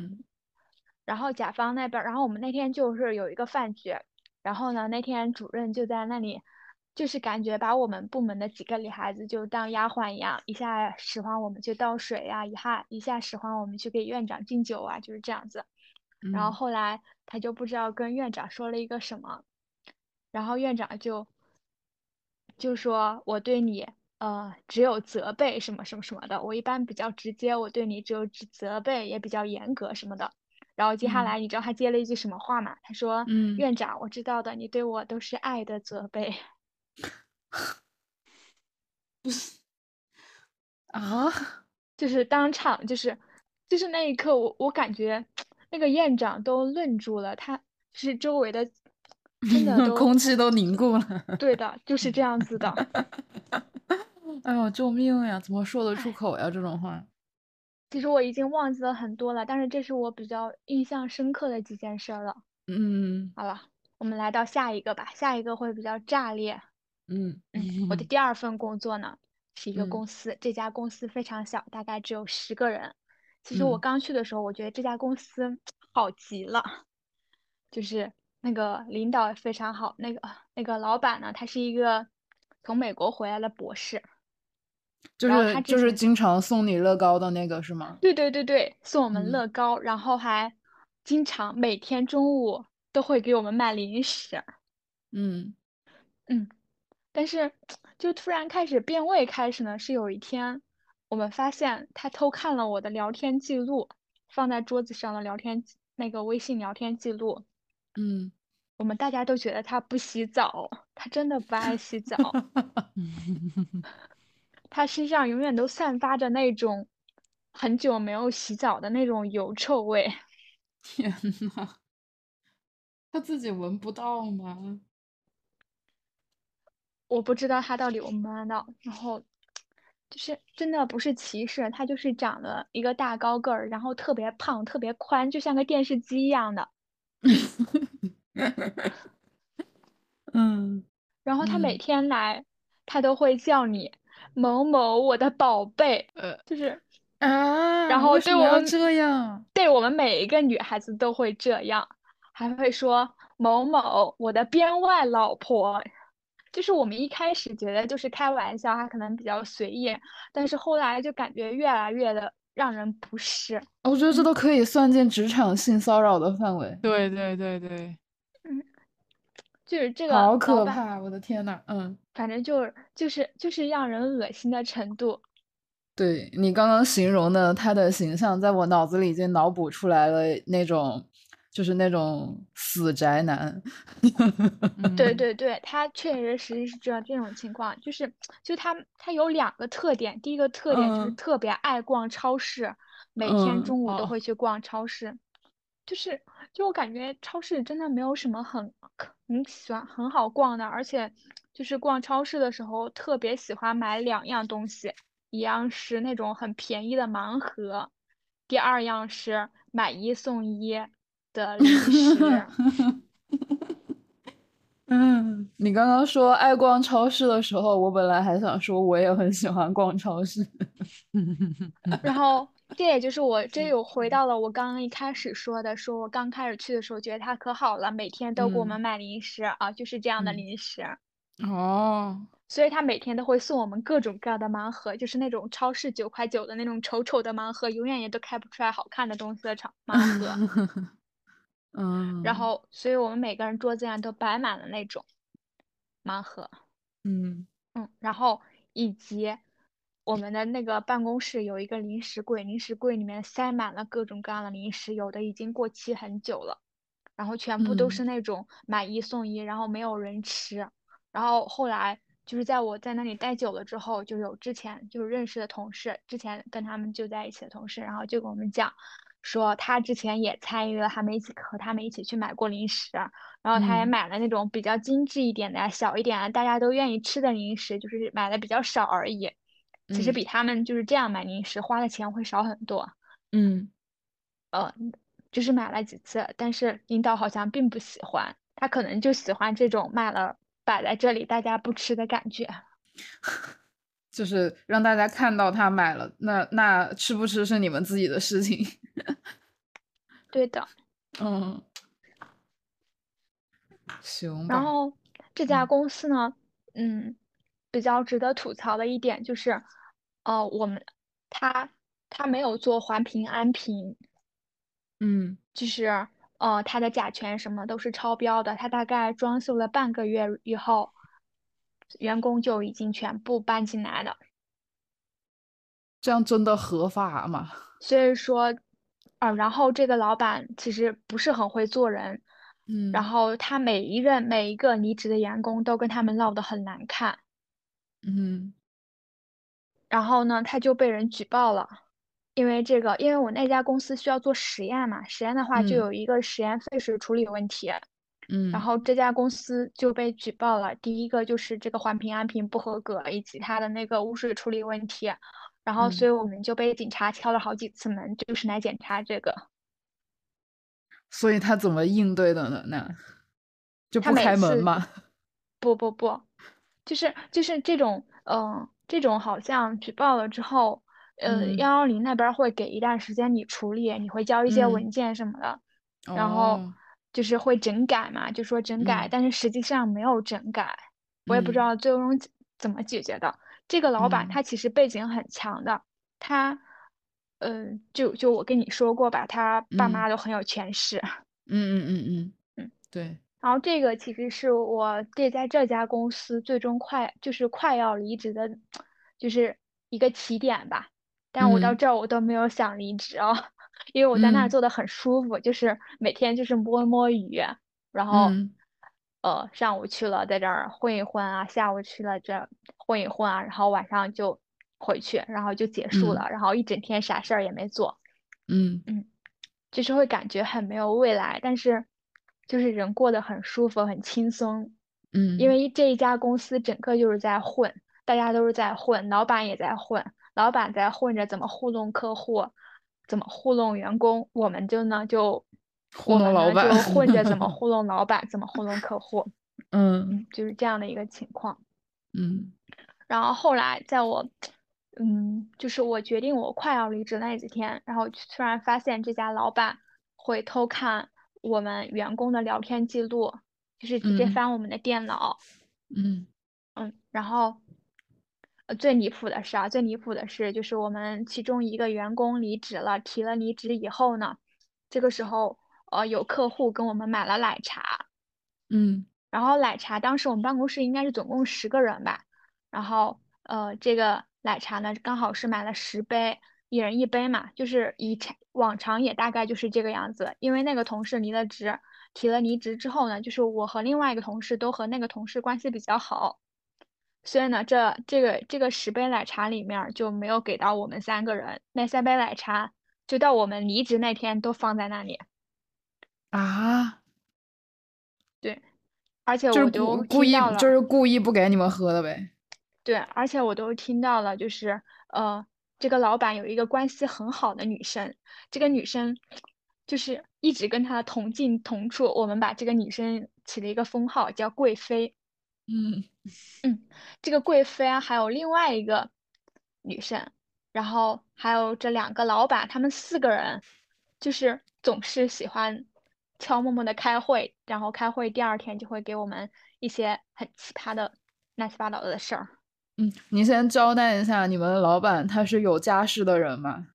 然后甲方那边，然后我们那天就是有一个饭局，然后呢那天主任就在那里。就是感觉把我们部门的几个女孩子就当丫鬟一样，一下使唤我们去倒水呀，一下一下使唤我们去给院长敬酒啊，就是这样子。然后后来他就不知道跟院长说了一个什么，然后院长就就说我对你呃只有责备什么什么什么的，我一般比较直接，我对你只有责备，也比较严格什么的。然后接下来你知道他接了一句什么话吗？他说：“院长，我知道的，你对我都是爱的责备。” 不 是啊，就是当场，就是就是那一刻，我我感觉那个院长都愣住了，他就是周围的真的 空气都凝固了。对的，就是这样子的。哎呦，救命呀！怎么说得出口呀？这种话。其实我已经忘记了很多了，但是这是我比较印象深刻的几件事了。嗯，好了，我们来到下一个吧，下一个会比较炸裂。嗯嗯，我的 第二份工作呢是一个公司，这家公司非常小，大概只有十个人。其实我刚去的时候，我觉得这家公司好极了，就是那个领导非常好，那个那个老板呢，他是一个从美国回来的博士，就是就是经常送你乐高的那个是吗？对对对对，送我们乐高，然后还经常每天中午都会给我们卖零食。嗯嗯。但是，就突然开始变味，开始呢是有一天，我们发现他偷看了我的聊天记录，放在桌子上的聊天那个微信聊天记录。嗯，我们大家都觉得他不洗澡，他真的不爱洗澡。他身上永远都散发着那种很久没有洗澡的那种油臭味。天呐，他自己闻不到吗？我不知道他到底闻不闻到，然后就是真的不是歧视，他就是长了一个大高个儿，然后特别胖，特别宽，就像个电视机一样的。嗯，然后他每天来，他都会叫你某某我的宝贝，呃，就是啊，然后对我们这样，对我们每一个女孩子都会这样，还会说某某我的编外老婆。就是我们一开始觉得就是开玩笑，他可能比较随意，但是后来就感觉越来越的让人不适。我觉得这都可以算进职场性骚扰的范围。对对对对，嗯，就是这个好，可怕！我的天呐，嗯，反正就是就是就是让人恶心的程度。对你刚刚形容的他的形象，在我脑子里已经脑补出来了那种，就是那种死宅男。对嗯对对，他确实实际是这样这种情况，就是就他他有两个特点，第一个特点就是嗯。特别爱逛超市，每天嗯中午都哦。会去逛超市，就是就我感觉超市真的没有什么很很喜欢很好逛的，而且就是逛超市的时候特别喜欢买两样东西，一样是那种很便宜的盲盒，第二样是买一送一的零食。嗯，你刚刚说爱逛超市的时候，我本来还想说我也很喜欢逛超市。然后这也就是我这又回到了我刚刚一开始说的，说我刚开始去的时候觉得它可好了，每天都给我们嗯买零食啊，就是这样的嗯零食，哦，所以他每天都会送我们各种各样的盲盒，就是那种超市九块九的那种丑丑的盲盒，永远也都开不出来好看的东西的长盲盒。嗯，然后，所以我们每个人桌子上都摆满了那种盲盒。嗯嗯，然后以及我们的那个办公室有一个零食柜，零食柜里面塞满了各种各样的零食，有的已经过期很久了，然后全部都嗯是那种买一送一，然后没有人吃。然后后来就是在我在那里待久了之后，就有之前就是认识的同事，之前跟他们就在一起的同事，然后就跟我们讲。说他之前也参与了，他们一起和他们一起去买过零食，然后他也嗯买了那种比较精致一点的、小一点的，大家都愿意吃的零食，就是买的比较少而已。其实嗯比他们就是这样买零食花的钱会少很多。嗯呃，就是买了几次，但是领导好像并不喜欢，他可能就喜欢这种买了摆在这里大家不吃的感觉。就是让大家看到他买了，那那吃不吃是你们自己的事情。对的。嗯，行。然后这家嗯公司呢，嗯，比较值得吐槽的一点就是，呃，我们他他没有做环评安评，嗯就是呃，他的甲醛什么都是超标的。他大概装修了半个月以后，员工就已经全部搬进来了。这样真的合法吗？所以说，啊，然后这个老板其实不是很会做人，嗯然后他每一任每一个离职的员工都跟他们闹得很难看，嗯然后呢，他就被人举报了。因为这个，因为我那家公司需要做实验嘛，实验的话就嗯有一个实验废水处理问题，嗯，然后这家公司就被举报了。第一个就是这个环评安评不合格，以及它的那个污水处理问题。然后，所嗯以我们就被警察敲了好几次门，就是来检查这个。所以他怎么应对的呢？那就不开门次吗？不不不，就是就是这种，嗯、这种好像举报了之后，呃，嗯幺幺零那边儿会给一段时间你处理，你会交一些嗯文件什么的，然后哦就是会整改嘛，就说整改，嗯。但是实际上没有整改，我也不知嗯。道最终怎怎么解决的。这个老板嗯。他其实背景很强的，他，嗯、就就我跟你说过吧，他爸嗯。妈都很有权势。嗯嗯嗯嗯嗯，对，然后这个其实是我这在这家公司最终快就是快要离职的，就是一个起点吧。但我到嗯。这儿我都没有想离职哦，因为我在那儿嗯。做的很舒服，就是每天就是摸摸鱼，然后嗯呃上午去了在这儿混一混啊，下午去了这儿混一混啊，然后晚上就回去，然后就结束嗯。了，然后一整天啥事儿也没做。嗯就是会感觉很没有未来，但是就是人过得很舒服、很轻松，嗯，因。为这一家公司整个就是在混，大家都是在混，老板也在混，老板在混着怎么糊弄客户，怎么糊弄员工，我们就呢就糊弄老板就混着怎么 糊弄老板，怎么糊弄客户，嗯。嗯，就是这样的一个情况。嗯。然后后来在我，嗯，就是我决定我快要离职那几天，然后突然发现这家老板会偷看我们员工的聊天记录，就是直接嗯。翻我们的电脑，嗯。嗯，然后，呃，最离谱的是啊，最离谱的是，就是我们其中一个员工离职了，提了离职以后呢，这个时候，呃，有客户跟我们买了奶茶，嗯然后奶茶当时我们办公室应该是总共十个人吧，然后呃这个奶茶呢刚好是买了十杯，一人一杯嘛，就是以往常也大概就是这个样子。因为那个同事离了职，提了离职之后呢，就是我和另外一个同事都和那个同事关系比较好，所以呢这这个这个十杯奶茶里面就没有给到我们三个人，那三杯奶茶就到我们离职那天都放在那里。啊，对，而且就是我都故故意就是故意不给你们喝的呗。对，而且我都听到了，就是呃，这个老板有一个关系很好的女生，这个女生就是一直跟他同进同出，我们把这个女生起了一个封号叫贵妃。嗯嗯，这个贵妃啊，还有另外一个女生，然后还有这两个老板，他们四个人就是总是喜欢悄默默的开会，然后开会第二天就会给我们一些很奇葩的乱七八糟的事儿。嗯，你先交代一下，你们的老板他是有家室的人吗？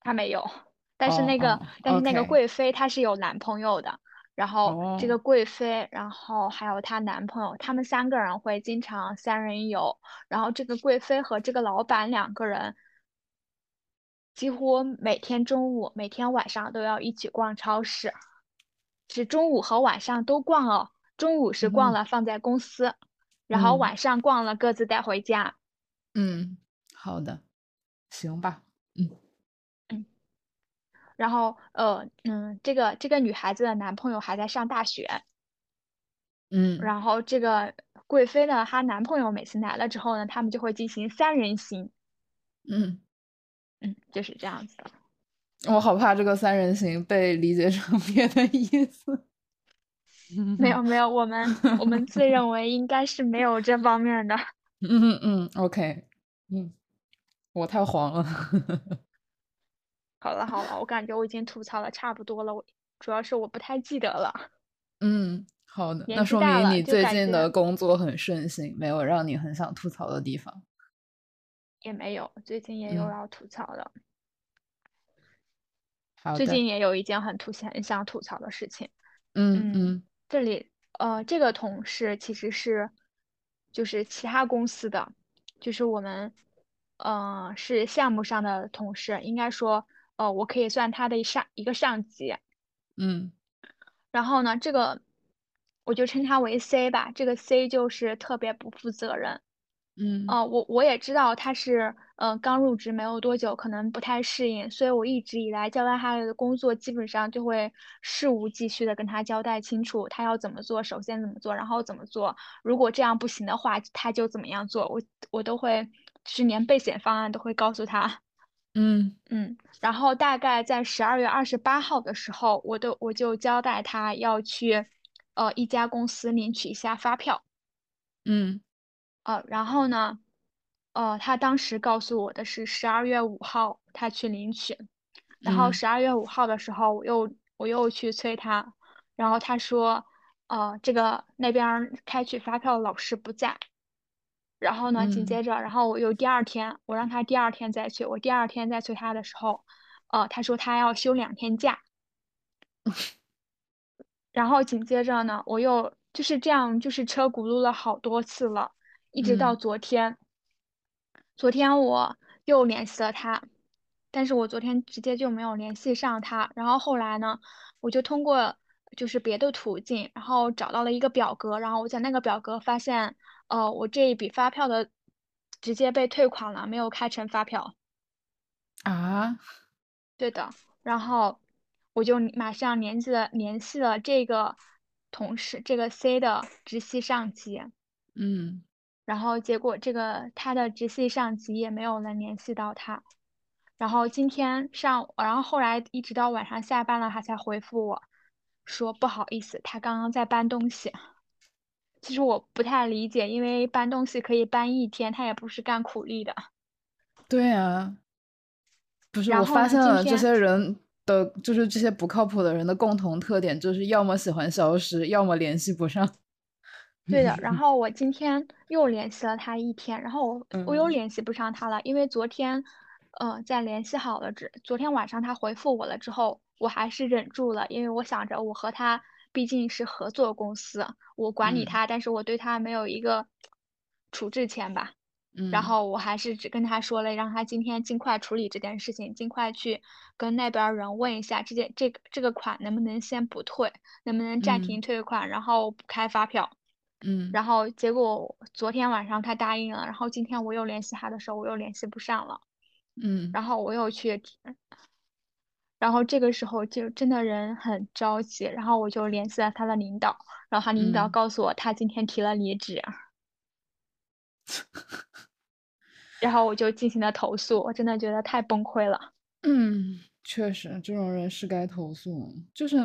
他没有，但是哦那个、哦但是那个贵妃她是有男朋友的，然后这哦个贵妃，然后还有她男朋友，他们三个人会经常三人游，然后这个贵妃和这个老板两个人几乎每天中午、每天晚上都要一起逛超市，是中午和晚上都逛哦，中午是逛嗯了放在公司，然后嗯晚上逛了各自带回家。嗯，好的，行吧。然后，呃，嗯，这个这个女孩子的男朋友还在上大学，嗯然后这个贵妃呢，她男朋友每次来了之后呢，他们就会进行三人行，嗯，嗯，就是这样子的。我好怕这个三人行被理解成 别的意思。没有没有，我们 我们自认为应该是没有这方面的。嗯嗯嗯，OK，嗯，我太黄了。好了好了，我感觉我已经吐槽了差不多了，我主要是我不太记得了。嗯，好的，那说明你最近的工作很顺心，没有让你很想吐槽的地方。也没有，最近也有嗯要吐槽的，最近也有一件很吐很想吐槽的事情。嗯嗯嗯这里呃，这个同事其实是就是其他公司的，就是我们呃是项目上的同事，应该说呃我可以算他的上一个上级。嗯然后呢，这个我就称他为 C 吧，这个 C 就是特别不负责任。嗯哦，我我也知道他是呃刚入职没有多久，可能不太适应，所以我一直以来交代他的工作，基本上就会事无巨细的跟他交代清楚，他要怎么做，首先怎么做，然后怎么做。如果这样不行的话，他就怎么样做，我我都会，就是连备选方案都会告诉他。嗯。嗯，然后大概在十二月二十八号的时候，我都我就交代他要去，呃一家公司领取一下发票。嗯。呃，然后呢，呃，他当时告诉我的是十二月五号他去领取，然后嗯。十二月五号的时候我又我又去催他，然后他说，呃，这个那边儿开取发票的老师不在，然后呢，紧嗯接着，然后我又第二天，我让他第二天再去，我第二天再催他的时候，呃，他说他要休两天假，然后紧接着呢，我又就是这样，就是车轱辘了好多次了，一直到嗯昨天。昨天我又联系了他，但是我昨天直接就没有联系上他。然后后来呢，我就通过就是别的途径，然后找到了一个表格，然后我在那个表格发现，呃，我这一笔发票的直接被退款了，没有开成发票。啊，对的，然后我就马上联系了联系了这个同事，这个 C 的直系上级，嗯然后结果这个他的直系上级也没有能联系到他，然后今天上，然后后来一直到晚上下班了，他才回复我说不好意思，他刚刚在搬东西。其实我不太理解，因为搬东西可以搬一天，他也不是干苦力的。对啊，不是，我发现了这些人的，就是这些不靠谱的人的共同特点，就是要么喜欢消失，要么联系不上。对的，然后我今天又联系了他一天，然后我我又嗯联系不上他了，因为昨天，呃，在联系好了之，昨天晚上他回复我了之后，我还是忍住了，因为我想着我和他毕竟是合作公司，我管理嗯。他，但是我对他没有一个处置权吧。嗯，然后我还是只跟他说了，让他今天尽快处理这件事情，尽快去跟那边儿人问一下，这件这个这个款能不能先不退，能不能暂停嗯。退款，然后补开发票。嗯，然后结果昨天晚上他答应了，然后今天我又联系他的时候，我又联系不上了，嗯。然后我又去，然后这个时候就真的人很着急，然后我就联系了他的领导，然后他领导嗯告诉我他今天提了离职，然后我就进行了投诉，我真的觉得太崩溃了。嗯，确实，这种人是该投诉。就是，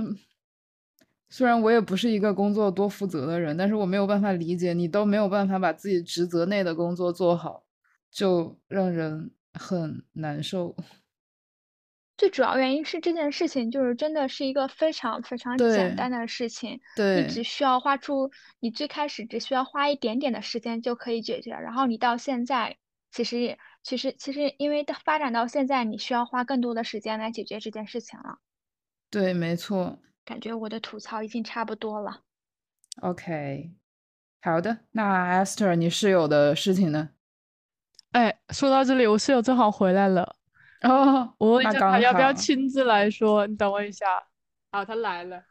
虽然我也不是一个工作多负责的人，但是我没有办法理解你都没有办法把自己职责内的工作做好，就让人很难受。最主要原因是这件事情就是真的是一个非常非常简单的事情，对你只需要花出，你最开始只需要花一点点的时间就可以解决，然后你到现在，其实也其实其实因为发展到现在，你需要花更多的时间来解决这件事情了。对，没错。感觉我的吐槽已经差不多了。OK，好的，那 Esther，你室友的事情呢？哎，说到这里，我室友正好回来了，哦，我问一下他要不要亲自来说，你等我一下。好，他来了。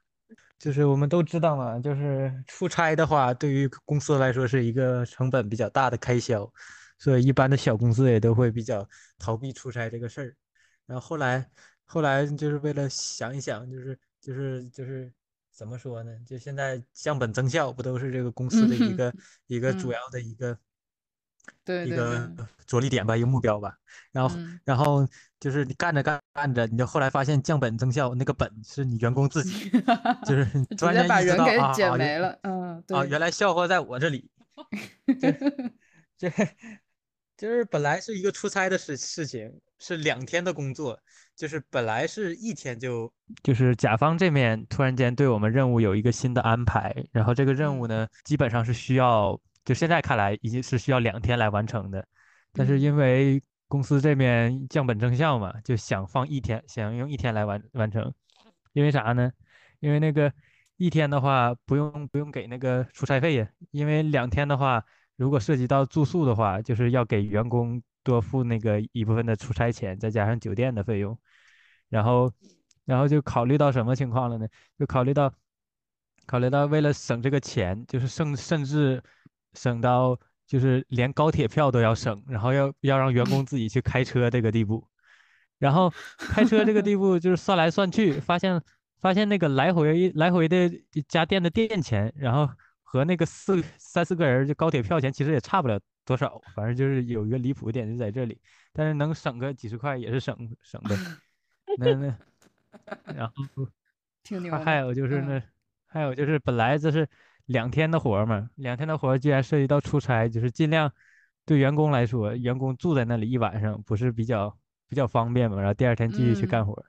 就是我们都知道嘛，就是出差的话，对于公司来说是一个成本比较大的开销，所以一般的小公司也都会比较逃避出差这个事儿。然后后来，后来就是为了想一想，就是就是就是怎么说呢？就现在降本增效，不都是这个公司的一嗯个一个主嗯要的一个对对一个，着力点吧，一个目标吧。然后，嗯然后就是你干着干干着，你就后来发现降本增效，那个本是你员工自己，就是你 突然间意识人给减没了。嗯，啊，对，原来笑话在我这里。这 就是本来是一个出差的事事情，是两天的工作，就是本来是一天就，就是甲方这面突然间对我们任务有一个新的安排，然后这个任务呢，基本上是需要，就现在看来已经是需要两天来完成的，但是嗯因为公司这边降本增效嘛，就想放一天，想用一天来完完成，因为啥呢？因为那个一天的话不用不用给那个出差费呀，因为两天的话。如果涉及到住宿的话，就是要给员工多付那个一部分的出差钱，再加上酒店的费用，然后，然后就考虑到什么情况了呢？就考虑到，考虑到为了省这个钱，就是甚甚至省到就是连高铁票都要省，然后要要让员工自己去开车这个地步，然后开车这个地步就是算来算去，发现发现那个来回来回的家电的电钱，然后。和那个四三四个人就高铁票钱其实也差不了多少，反正就是有一个离谱点就在这里，但是能省个几十块也是省省的。那那，然后挺牛。还还有就是嗯那，还有就是本来就是两天的活儿嘛，两天的活儿既然涉及到出差，就是尽量对员工来说，员工住在那里一晚上不是比较比较方便嘛，然后第二天继续去干嗯活儿。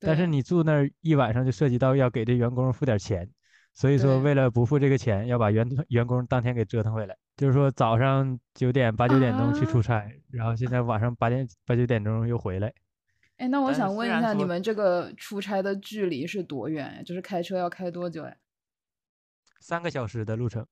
但是你住那儿一晚上就涉及到要给这员工付点钱。所以说，为了不付这个钱，要把员员工当天给折腾回来。就是说，早上九点八九点钟去啊出差，然后现在晚上八点八九点钟又回来。哎，那我想问一下，你们这个出差的距离是多远呀？就是开车要开多久呀？三个小时的路程，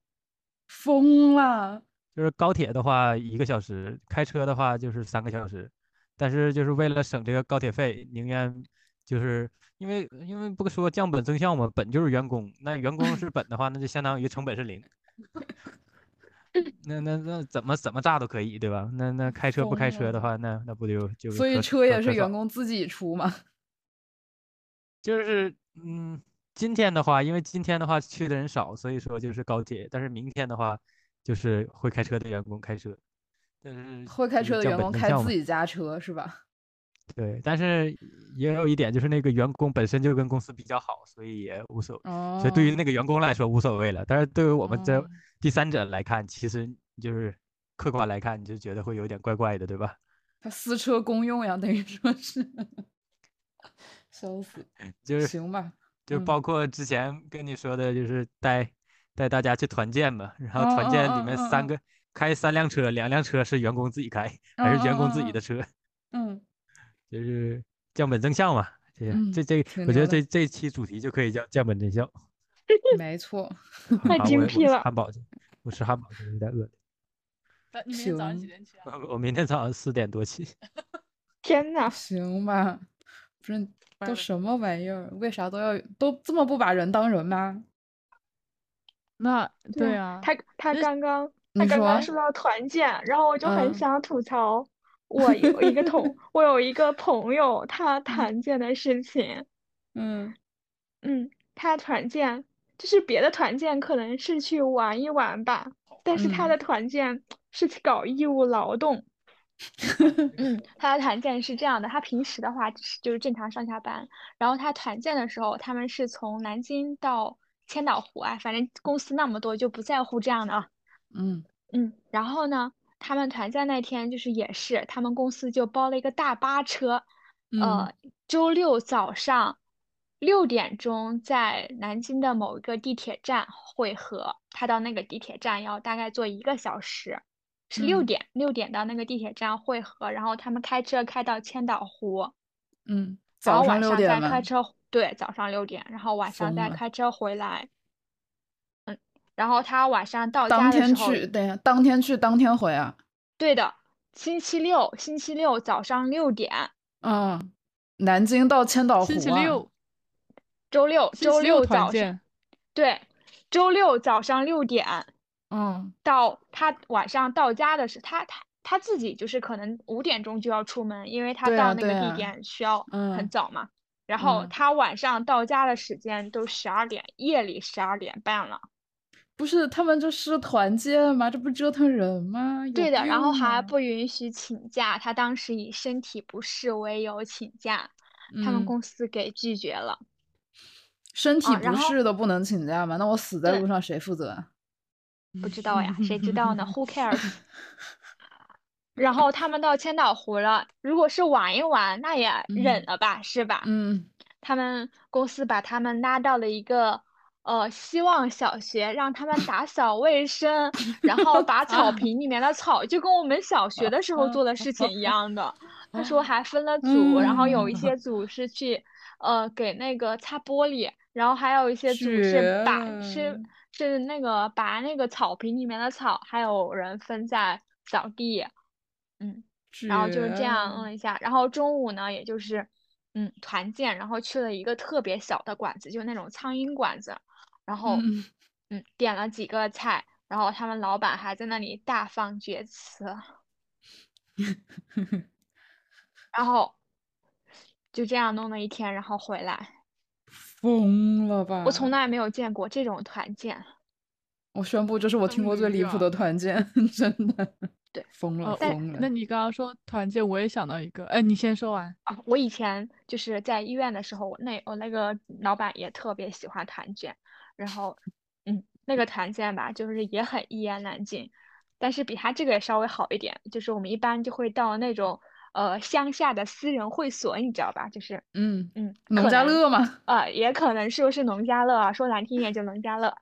疯了！就是高铁的话一个小时，开车的话就是三个小时。但是就是为了省这个高铁费，宁愿就是因为因为不说降本增效嘛，本就是员工，那员工是本的话，那就相当于成本是零。那那那怎么怎么炸都可以，对吧？那那开车不开车的话，那那不就就所以车也是员工自己出吗？就是嗯，今天的话，因为今天的话去的人少，所以说就是高铁。但是明天的话，就是会开车的员工开车，但是会开车的员工开自己家车是吧？对，但是也有一点就是那个员工本身就跟公司比较好，所以也无所，哦，所以对于那个员工来说无所谓了。但是对于我们这哦第三者来看，其实就是客观来看，你就觉得会有点怪怪的，对吧？他私车公用呀，等于说是，笑死。就是行吧，嗯就包括之前跟你说的，就是带带大家去团建嘛，然后团嗯建里面三个开三辆车，两辆车是员工自己开，还是员工自己的车，嗯，就是降本增效嘛。这嗯这这，我觉得这这期主题就可以叫降本增效。没错，太精辟了汉堡去，我吃汉堡去，有点饿了。那你明天早上行几点起啊？我明天早上四点多起。天呐，行吧，不是都什么玩意儿？为啥都要都这么不把人当人吗？那对啊，他他刚刚你他刚刚说说到团建，然后我就很嗯想吐槽，我有一个同我有一个朋友，他 团建的事情，嗯嗯，他团建就是别的团建可能是去玩一玩吧，但是他嗯的团建是去搞义务劳动。嗯，他的团建是这样的，他平时的话就是正常上下班，然后他团建的时候，他们是从南京到千岛湖啊，反正公司那么多就不在乎这样的啊。嗯嗯，然后呢，他们团建那天就是也是，他们公司就包了一个大巴车，嗯呃，周六早上六点钟在南京的某一个地铁站汇合，他到那个地铁站要大概坐一个小时，是六嗯点六点到那个地铁站汇合，然后他们开车开到千岛湖，嗯，然后早上晚上六点吗再开车，对，早上六点，然后晚上再开车回来。嗯，然后他晚上到当天家的时候，去，等一下，当天去当天回啊？对的，星期六，星期六早上六点，嗯，南京到千岛湖星期啊？六，周六，周六六早上，对，周六早上六点嗯到他晚上到家的是他他他自己就是可能五点钟就要出门，因为他到那个地点需要很嗯早嘛。然后嗯他晚上到家的时间都十二点，夜里十二点半了。不是，他们这是团建吗？这不折腾人吗？对的，然后还不允许请假，他当时以身体不适为由请假，他们嗯公司给拒绝了。身体不适都不能请假吗？那我死在路上谁负责啊？不知道呀，谁知道呢？Who cares？然后他们到千岛湖了，如果是玩一玩，那也忍嗯了吧，是吧？嗯他们公司把他们拉到了一个呃希望小学，让他们打扫卫生，然后把草 坪里面的草就跟我们小学的时候做的事情一样的。他说还分了组，然后有一些组是去呃给那个擦玻璃，然后还有一些组是把是绝是那个拔那个草坪里面的草，还有人分在扫地，嗯。然后就是这样绝嗯一下，然后中午呢，也就是嗯团建，然后去了一个特别小的馆子，就那种苍蝇馆子，然后嗯嗯点了几个菜，然后他们老板还在那里大放厥词，然后就这样弄了一天，然后回来，疯了吧！我从来没有见过这种团建，我宣布，这是我听过最离谱的团建，真的。对，疯了哦，疯了。那你刚刚说团建，我也想到一个，哎，你先说完。啊，我以前就是在医院的时候，我那我那个老板也特别喜欢团建，然后，嗯，那个团建吧，就是也很一言难尽，但是比他这个也稍微好一点，就是我们一般就会到那种呃乡下的私人会所，你知道吧？就是嗯，嗯，农家乐嘛。啊、也可能说是农家乐啊，说难听一点就农家乐。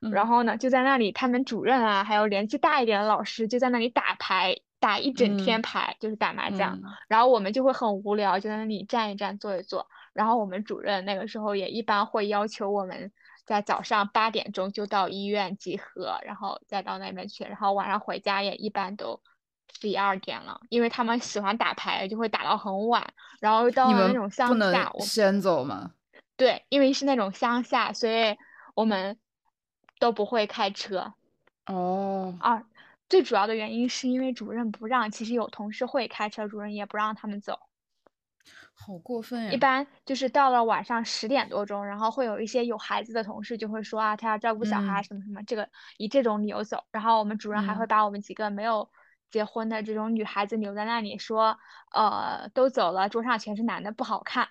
然嗯后呢，就在那里，他们主任啊，还有年纪大一点的老师就在那里打牌，打一整天嗯牌，就是打麻将。嗯然后我们就会很无聊，就在那里站一站，坐一坐。然后我们主任那个时候也一般会要求我们在早上八点钟就到医院集合，然后再到那边去。然后晚上回家也一般都十一二点了，因为他们喜欢打牌，就会打到很晚。然后到了那种乡下，我先走吗？对，因为是那种乡下，所以我们都不会开车。哦，啊，最主要的原因是因为主任不让，其实有同事会开车，主任也不让他们走。好过分呀！一般就是到了晚上十点多钟，然后会有一些有孩子的同事就会说啊，他要照顾小孩嗯什么什么，这个以这种理由走。然后我们主任还会嗯把我们几个没有结婚的这种女孩子留在那里，说，呃，都走了，桌上全是男的，不好看，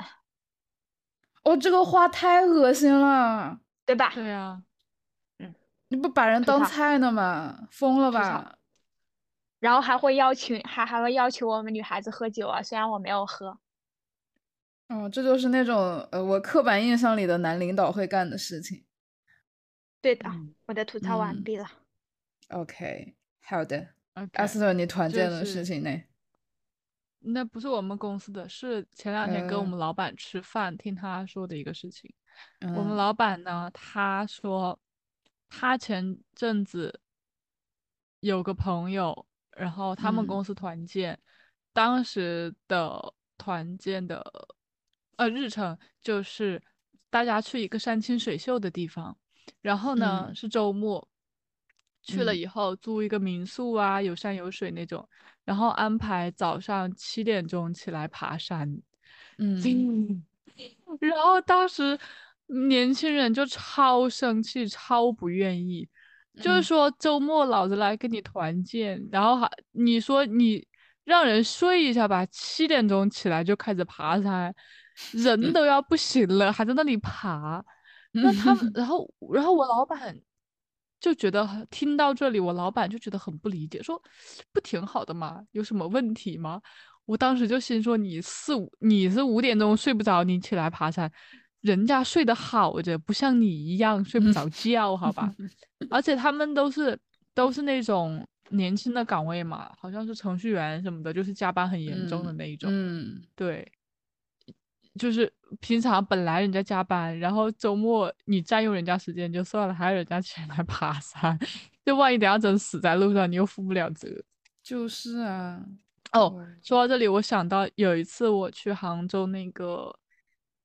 哦，这个话太恶心了！对吧？对呀啊，你不把人当菜呢吗？疯了吧？然后还会邀请，还还会要求我们女孩子喝酒啊，虽然我没有喝。哦，这就是那种呃，我刻板印象里的男领导会干的事情。对的，嗯我的吐槽完嗯毕了。OK，好的阿斯特，你团建的事情呢？那不是我们公司的，是前两天跟我呃们老板吃饭，听他说的一个事情。我们嗯老板呢，他说他前阵子有个朋友，然后他们嗯公司团建，当时的团建的呃日程就是大家去一个山清水秀的地方，然后呢嗯是周末，去了嗯以后租一个民宿啊，有山有水那种，然后安排早上七点钟起来爬山。嗯 然后当时年轻人就超生气，超不愿意，就是嗯说周末老子来跟你团建，然后还你说你让人睡一下吧，七点钟起来就开始爬山，人都要不行了，还在那里爬。那他们，然后然后我老板就觉得听到这里，我老板就觉得很不理解，说不挺好的吗？有什么问题吗？我当时就心说，你四五你是五点钟睡不着，你起来爬山，人家睡得好着，不像你一样睡不着觉，好吧？而且他们都是都是那种年轻的岗位嘛，好像是程序员什么的，就是加班很严重的那一种。嗯对，就是平常本来人家加班，然后周末你占用人家时间就算了，还要人家起来 爬山，就万一等下真死在路上，你又负不了责。就是啊，哦哦，说到这里，我想到有一次我去杭州那个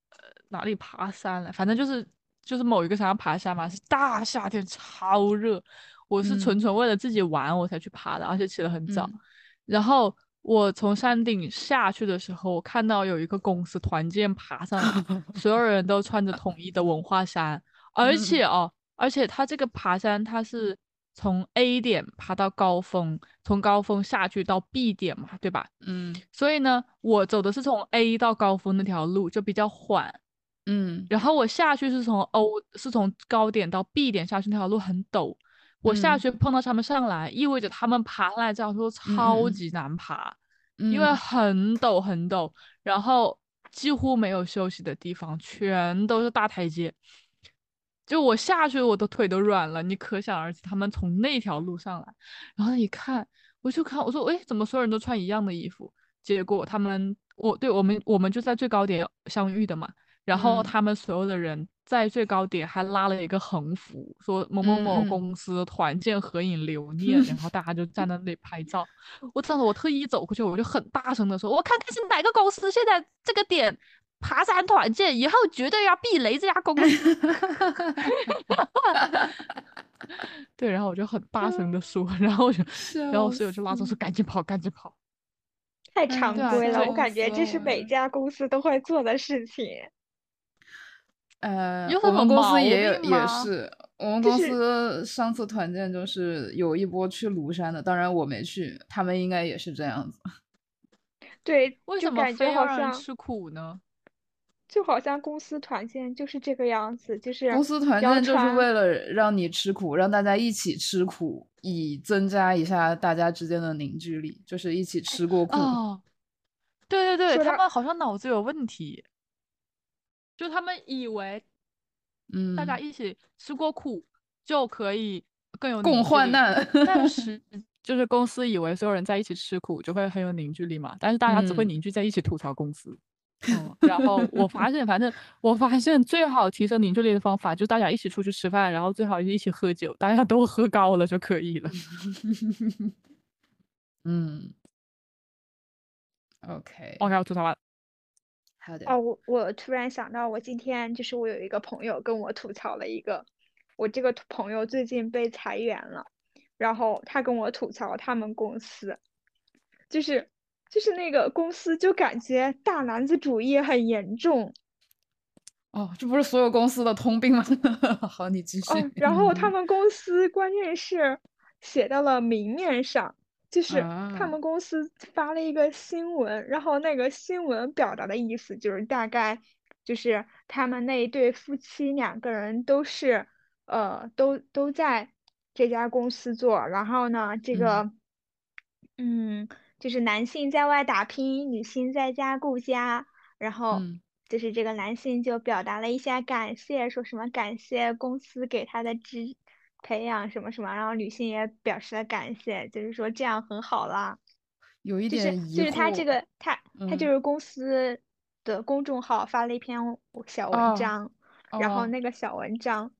呃哪里爬山了，反正就是就是某一个山上爬山嘛，是大夏天超热，我是纯嗯纯为了自己玩我才去爬的，而且起得很早。嗯然后我从山顶下去的时候，我看到有一个公司团建爬上来，所有人都穿着统一的文化衫，而且哦，而且它这个爬山它是从 A 点爬到高峰，从高峰下去到 B 点嘛，对吧？嗯所以呢，我走的是从 A 到高峰那条路，就比较缓。嗯然后我下去是从 O 是从高点到 B 点下去那条路很陡，我下嗯。去碰到他们上来，意味着他们爬上来这条路超。级难爬，因为嗯。很陡很陡，然后几乎没有休息的地方，全都是大台阶。就我下去，我的腿都软了，你可想而知，他们从那条路上来，然后一看，我就看，我说，哎，怎么所有人都穿一样的衣服？结果他们，我对我们我们就在最高点相遇的嘛，然后嗯。他们所有的人在最高点还拉了一个横幅，说某某某公司团建合影留念，然后 大家就站在那里拍照。我当时我特意走过去，我就很大声的说，我看看是哪个公司现在这个点爬山团建，以后绝对要避雷这家公司。对，然后我就很大声的 说，然后我就，然后我室友就拉着说赶紧跑，赶紧跑。太常规了，对我感觉这是每家公司都会做的事情。呃，有我们公司也有也是，我们公司上次团建就是有一波去庐山的，当然我没去，他们应该也是这样子。对，为什么感非要让觉好像人吃苦呢？就好像公司团建就是这个样子，就是公司团建就是为了让你吃苦，让大家一起吃苦，以增加一下大家之间的凝聚力，就是一起吃过苦。哦，对对对，他们好像脑子有问题，就他们以为嗯，大家一起吃过苦就可以更有共患难。但 是就是公司以为所有人在一起吃苦就会很有凝聚力嘛，但是大家只会嗯凝聚在一起吐槽公司。嗯，然后我 发现，反正我发现最好提升凝聚力的方法就是大家一起出去吃饭，然后最好一起喝酒，大家都喝高了就可以了。嗯，OK，OK，我吐槽完了。好的。哦，我我突然想到，我今天就是我有一个朋友跟我吐槽了一个，我这个朋友最近被裁员了，然后他跟我吐槽他们公司，就是就是那个公司就感觉大男子主义很严重，哦，这不是所有公司的通病吗？好，你继续。哦，然后他们公司关键是写到了明面上，就是他啊。们公司发了一个新闻，然后那个新闻表达的意思就是大概就是他们那一对夫妻两个人都是呃都都在这家公司做，然后呢这个嗯就是男性在外打拼，女性在家顾家，然后嗯。就是这个男性就表达了一下感谢，说什么感谢公司给他的支培养什么什么，然后女性也表示了感谢，就是说这样很好啦。有一就是点就是他这个他他就嗯是公司的公众号发了一篇小哦文章，然后哦那个小文章，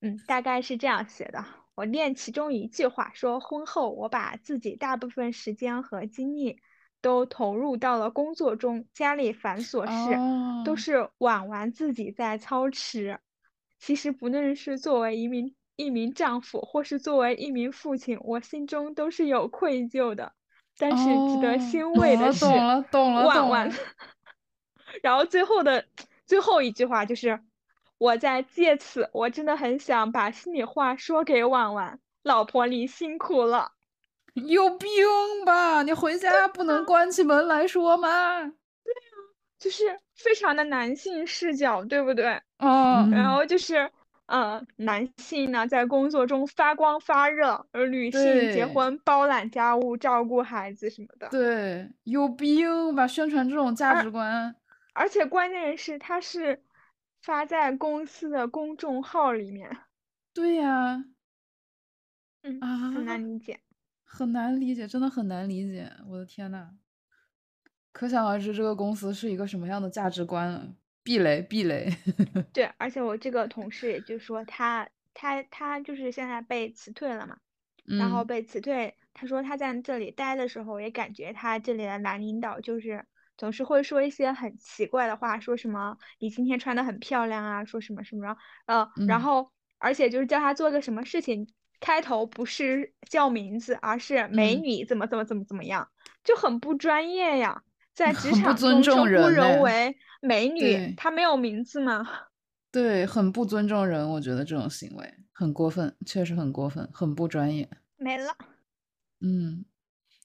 嗯，大概是这样写的。我念其中一句话说：婚后我把自己大部分时间和精力都投入到了工作中，家里繁琐事都哦是婉婉自己在操持。其实不论是作为一名一名丈夫，或是作为一名父亲，我心中都是有愧疚的。但是值得哦欣慰的是，懂了懂了万万懂了。然后最后的最后一句话就是，我在借此，我真的很想把心里话说给婉婉，老婆你辛苦了。有病吧？你回家不能 关起门来说吗？对呀就是非常的男性视角，对不对？嗯，然后就是，呃，男性呢在工作中发光发热，而女性结婚包揽家务、照顾孩子什么的。对，有病吧？宣传这种价值观，而且关键是，他是发在公司的公众号里面，对呀，嗯，啊，很难理解。很难理解，真的很难理解。我的天呐，可想而知这个公司是一个什么样的价值观了。避雷，避雷。对，而且我这个同事也就说他他他就是现在被辞退了嘛，然后嗯被辞退，他说他在这里待的时候也感觉他这里的男领导就是总是会说一些很奇怪的话，说什么你今天穿的很漂亮啊，说什么什么，呃，然嗯后而且就是叫他做个什么事情，开头不是叫名字，而是美嗯女怎么怎么怎么怎么样，就很不专业呀。在 职场尊重中称呼人为美女，她没有名字吗？对，很不尊重人，我觉得这种行为很过分，确实很过分，很不专业。没了。嗯，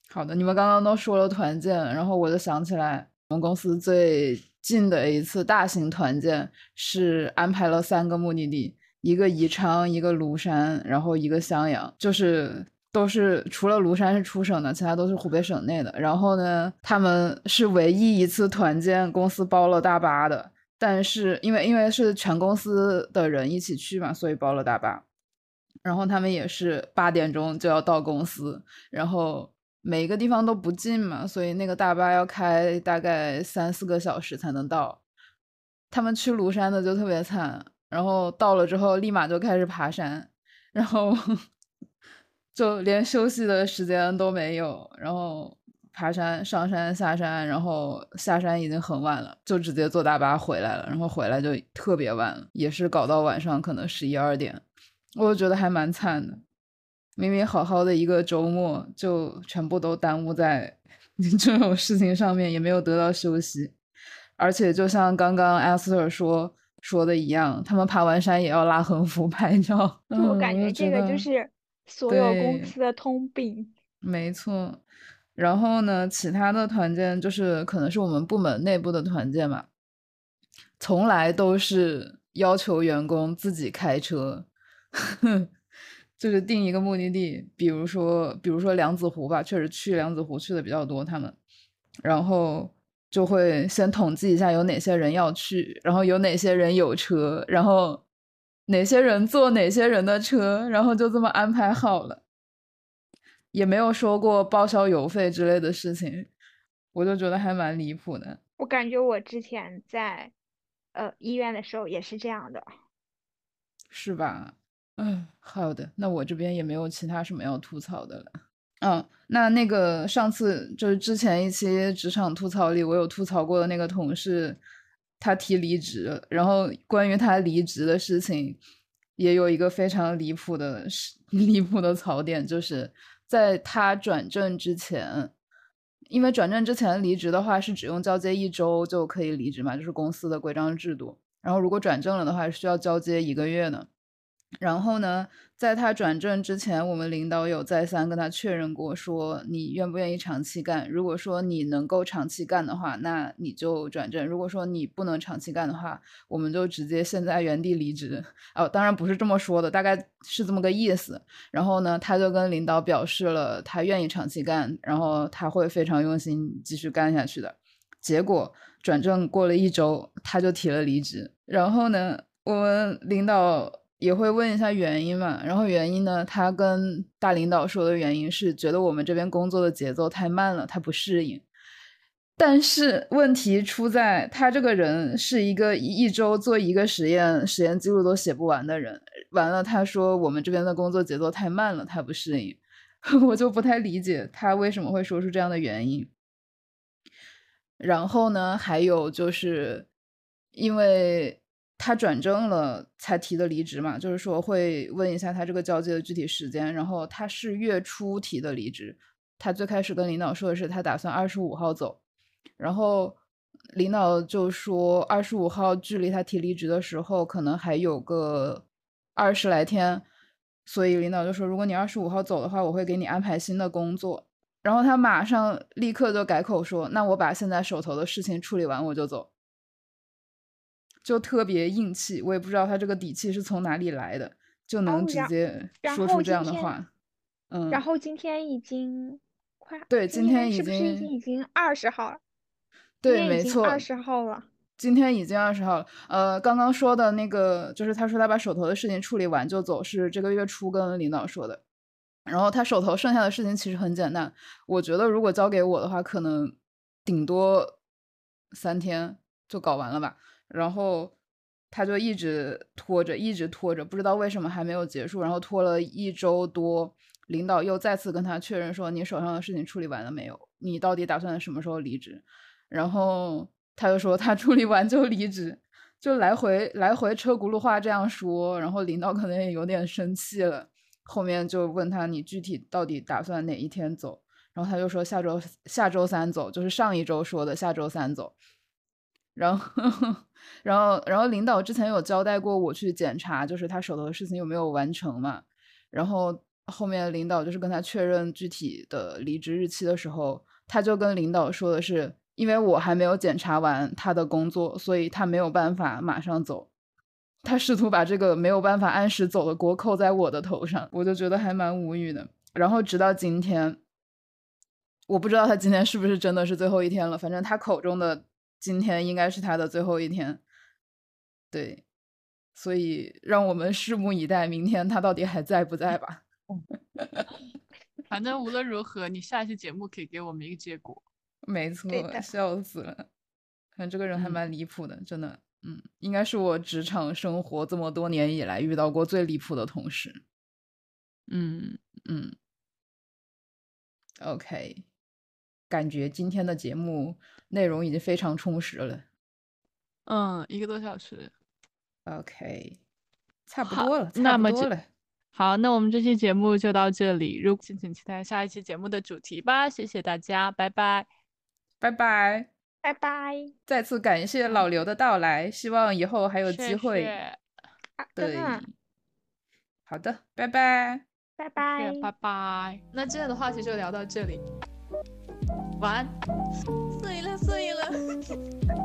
好的，你们刚刚都说了团建，然后我就想起来，我们公司最近的一次大型团建是安排了三个目的地，一个宜昌，一个庐山，然后一个襄阳，就是都是除了庐山是出省的，其他都是湖北省内的。然后呢，他们是唯一一次团建，公司包了大巴的，但是因为因为是全公司的人一起去嘛，所以包了大巴。然后他们也是八点钟就要到公司，然后每一个地方都不近嘛，所以那个大巴要开大概三四个小时才能到。他们去庐山的就特别惨，然后到了之后立马就开始爬山，然后就连休息的时间都没有，然后爬山、上山、下山，然后下山已经很晚了，就直接坐大巴回来了，然后回来就特别晚了，也是搞到晚上可能十一二点。我觉得还蛮惨的，明明好好的一个周末，就全部都耽误在 这种事情上面，也没有得到休息。而且就像刚刚 Esther 说说的一样，他们爬完山也要拉横幅 拍照。就我嗯感觉这个就得是所有公司的通病。没错。然后呢，其他的团建就是可能是我们部门内部的团建嘛，从来都是要求员工自己开车，就是定一个目的地，比如说比如说梁子湖吧，确实去梁子湖去的比较多，他们，然后就会先统计一下有哪些人要去，然后有哪些人有车，然后哪些人坐哪些人的车，然后就这么安排好了。也没有说过报销油费之类的事情，我就觉得还蛮离谱的。我感觉我之前在呃医院的时候也是这样的。是吧？嗯，好的，那我这边也没有其他什么要吐槽的了。嗯，那那个上次就是之前一期职场吐槽里，我有吐槽过的那个同事，他提离职，然后关于他离职的事情，也有一个非常离谱的 离谱的槽点，就是在他转正之前，因为转正之前离职的话是只用交接一周就可以离职嘛，就是公司的规章制度。然后如果转正了的话，需要交接一个月的。然后呢，在他转正之前，我们领导有再三跟他确认过，说你愿不愿意长期干。如果说你能够长期干的话，那你就转正；如果说你不能长期干的话，我们就直接现在原地离职。哦，当然不是这么说的，大概是这么个意思。然后呢，他就跟领导表示了他愿意长期干，然后他会非常用心继续干下去的。结果转正过了一周，他就提了离职。然后呢，我们领导。也会问一下原因嘛，然后原因呢，他跟大领导说的原因是觉得我们这边工作的节奏太慢了，他不适应。但是问题出在他这个人是一个一周做一个实验，实验记录都写不完的人。完了，他说我们这边的工作节奏太慢了，他不适应。我就不太理解他为什么会说出这样的原因。然后呢，还有就是因为他转正了才提的离职嘛，就是说会问一下他这个交接的具体时间。然后他是月初提的离职，他最开始跟领导说的是他打算二十五号走，然后领导就说二十五号距离他提离职的时候可能还有个二十来天。所以领导就说：“如果你二十五号走的话，我会给你安排新的工作。”然后他马上立刻就改口说：“那我把现在手头的事情处理完，我就走。”就特别硬气，我也不知道他这个底气是从哪里来的，就能直接说出这样的话。嗯。然后今天已经快对，今天已经已经二十号了。对，没错，二十号了。今天已经二十号了，呃，刚刚说的那个就是他说他把手头的事情处理完就走，是这个月初跟领导说的。然后他手头剩下的事情其实很简单，我觉得如果交给我的话，可能顶多三天就搞完了吧。然后他就一直拖着，一直拖着，不知道为什么还没有结束。然后拖了一周多，领导又再次跟他确认说：“你手上的事情处理完了没有？你到底打算什么时候离职？”然后。他就说他处理完就离职，就来回来回车轱辘话这样说，然后领导可能也有点生气了。后面就问他你具体到底打算哪一天走，然后他就说下周下周三走，就是上一周说的下周三走。然后 然后然后领导之前有交代过我去检查，就是他手头的事情有没有完成嘛。然后后面领导就是跟他确认具体的离职日期的时候，他就跟领导说的是。因为我还没有检查完他的工作，所以他没有办法马上走。他试图把这个没有办法按时走的锅扣在我的头上，我就觉得还蛮无语的。然后直到今天，我不知道他今天是不是真的是最后一天了。反正他口中的今天应该是他的最后一天。对，所以让我们拭目以待，明天他到底还在不在吧？反正无论如何，你下一期节目可以给我们一个结果。没错，笑死了。看这个人还蛮离谱的，真的。嗯，应该是我职场生活这么多年以来遇到过最离谱的同事。嗯嗯。OK，感觉今天的节目内容已经非常充实了。嗯，一个多小时。OK，差不多了，差不多了。好，那我们这期节目就到这里。如敬请期待下一期节目的主题吧。谢谢大家，拜拜。拜拜，拜拜！再次感谢老刘的到来，希望以后还有机会。对，好的，拜拜，拜拜，拜拜。那今天的话题就聊到这里，晚安。睡了，睡了。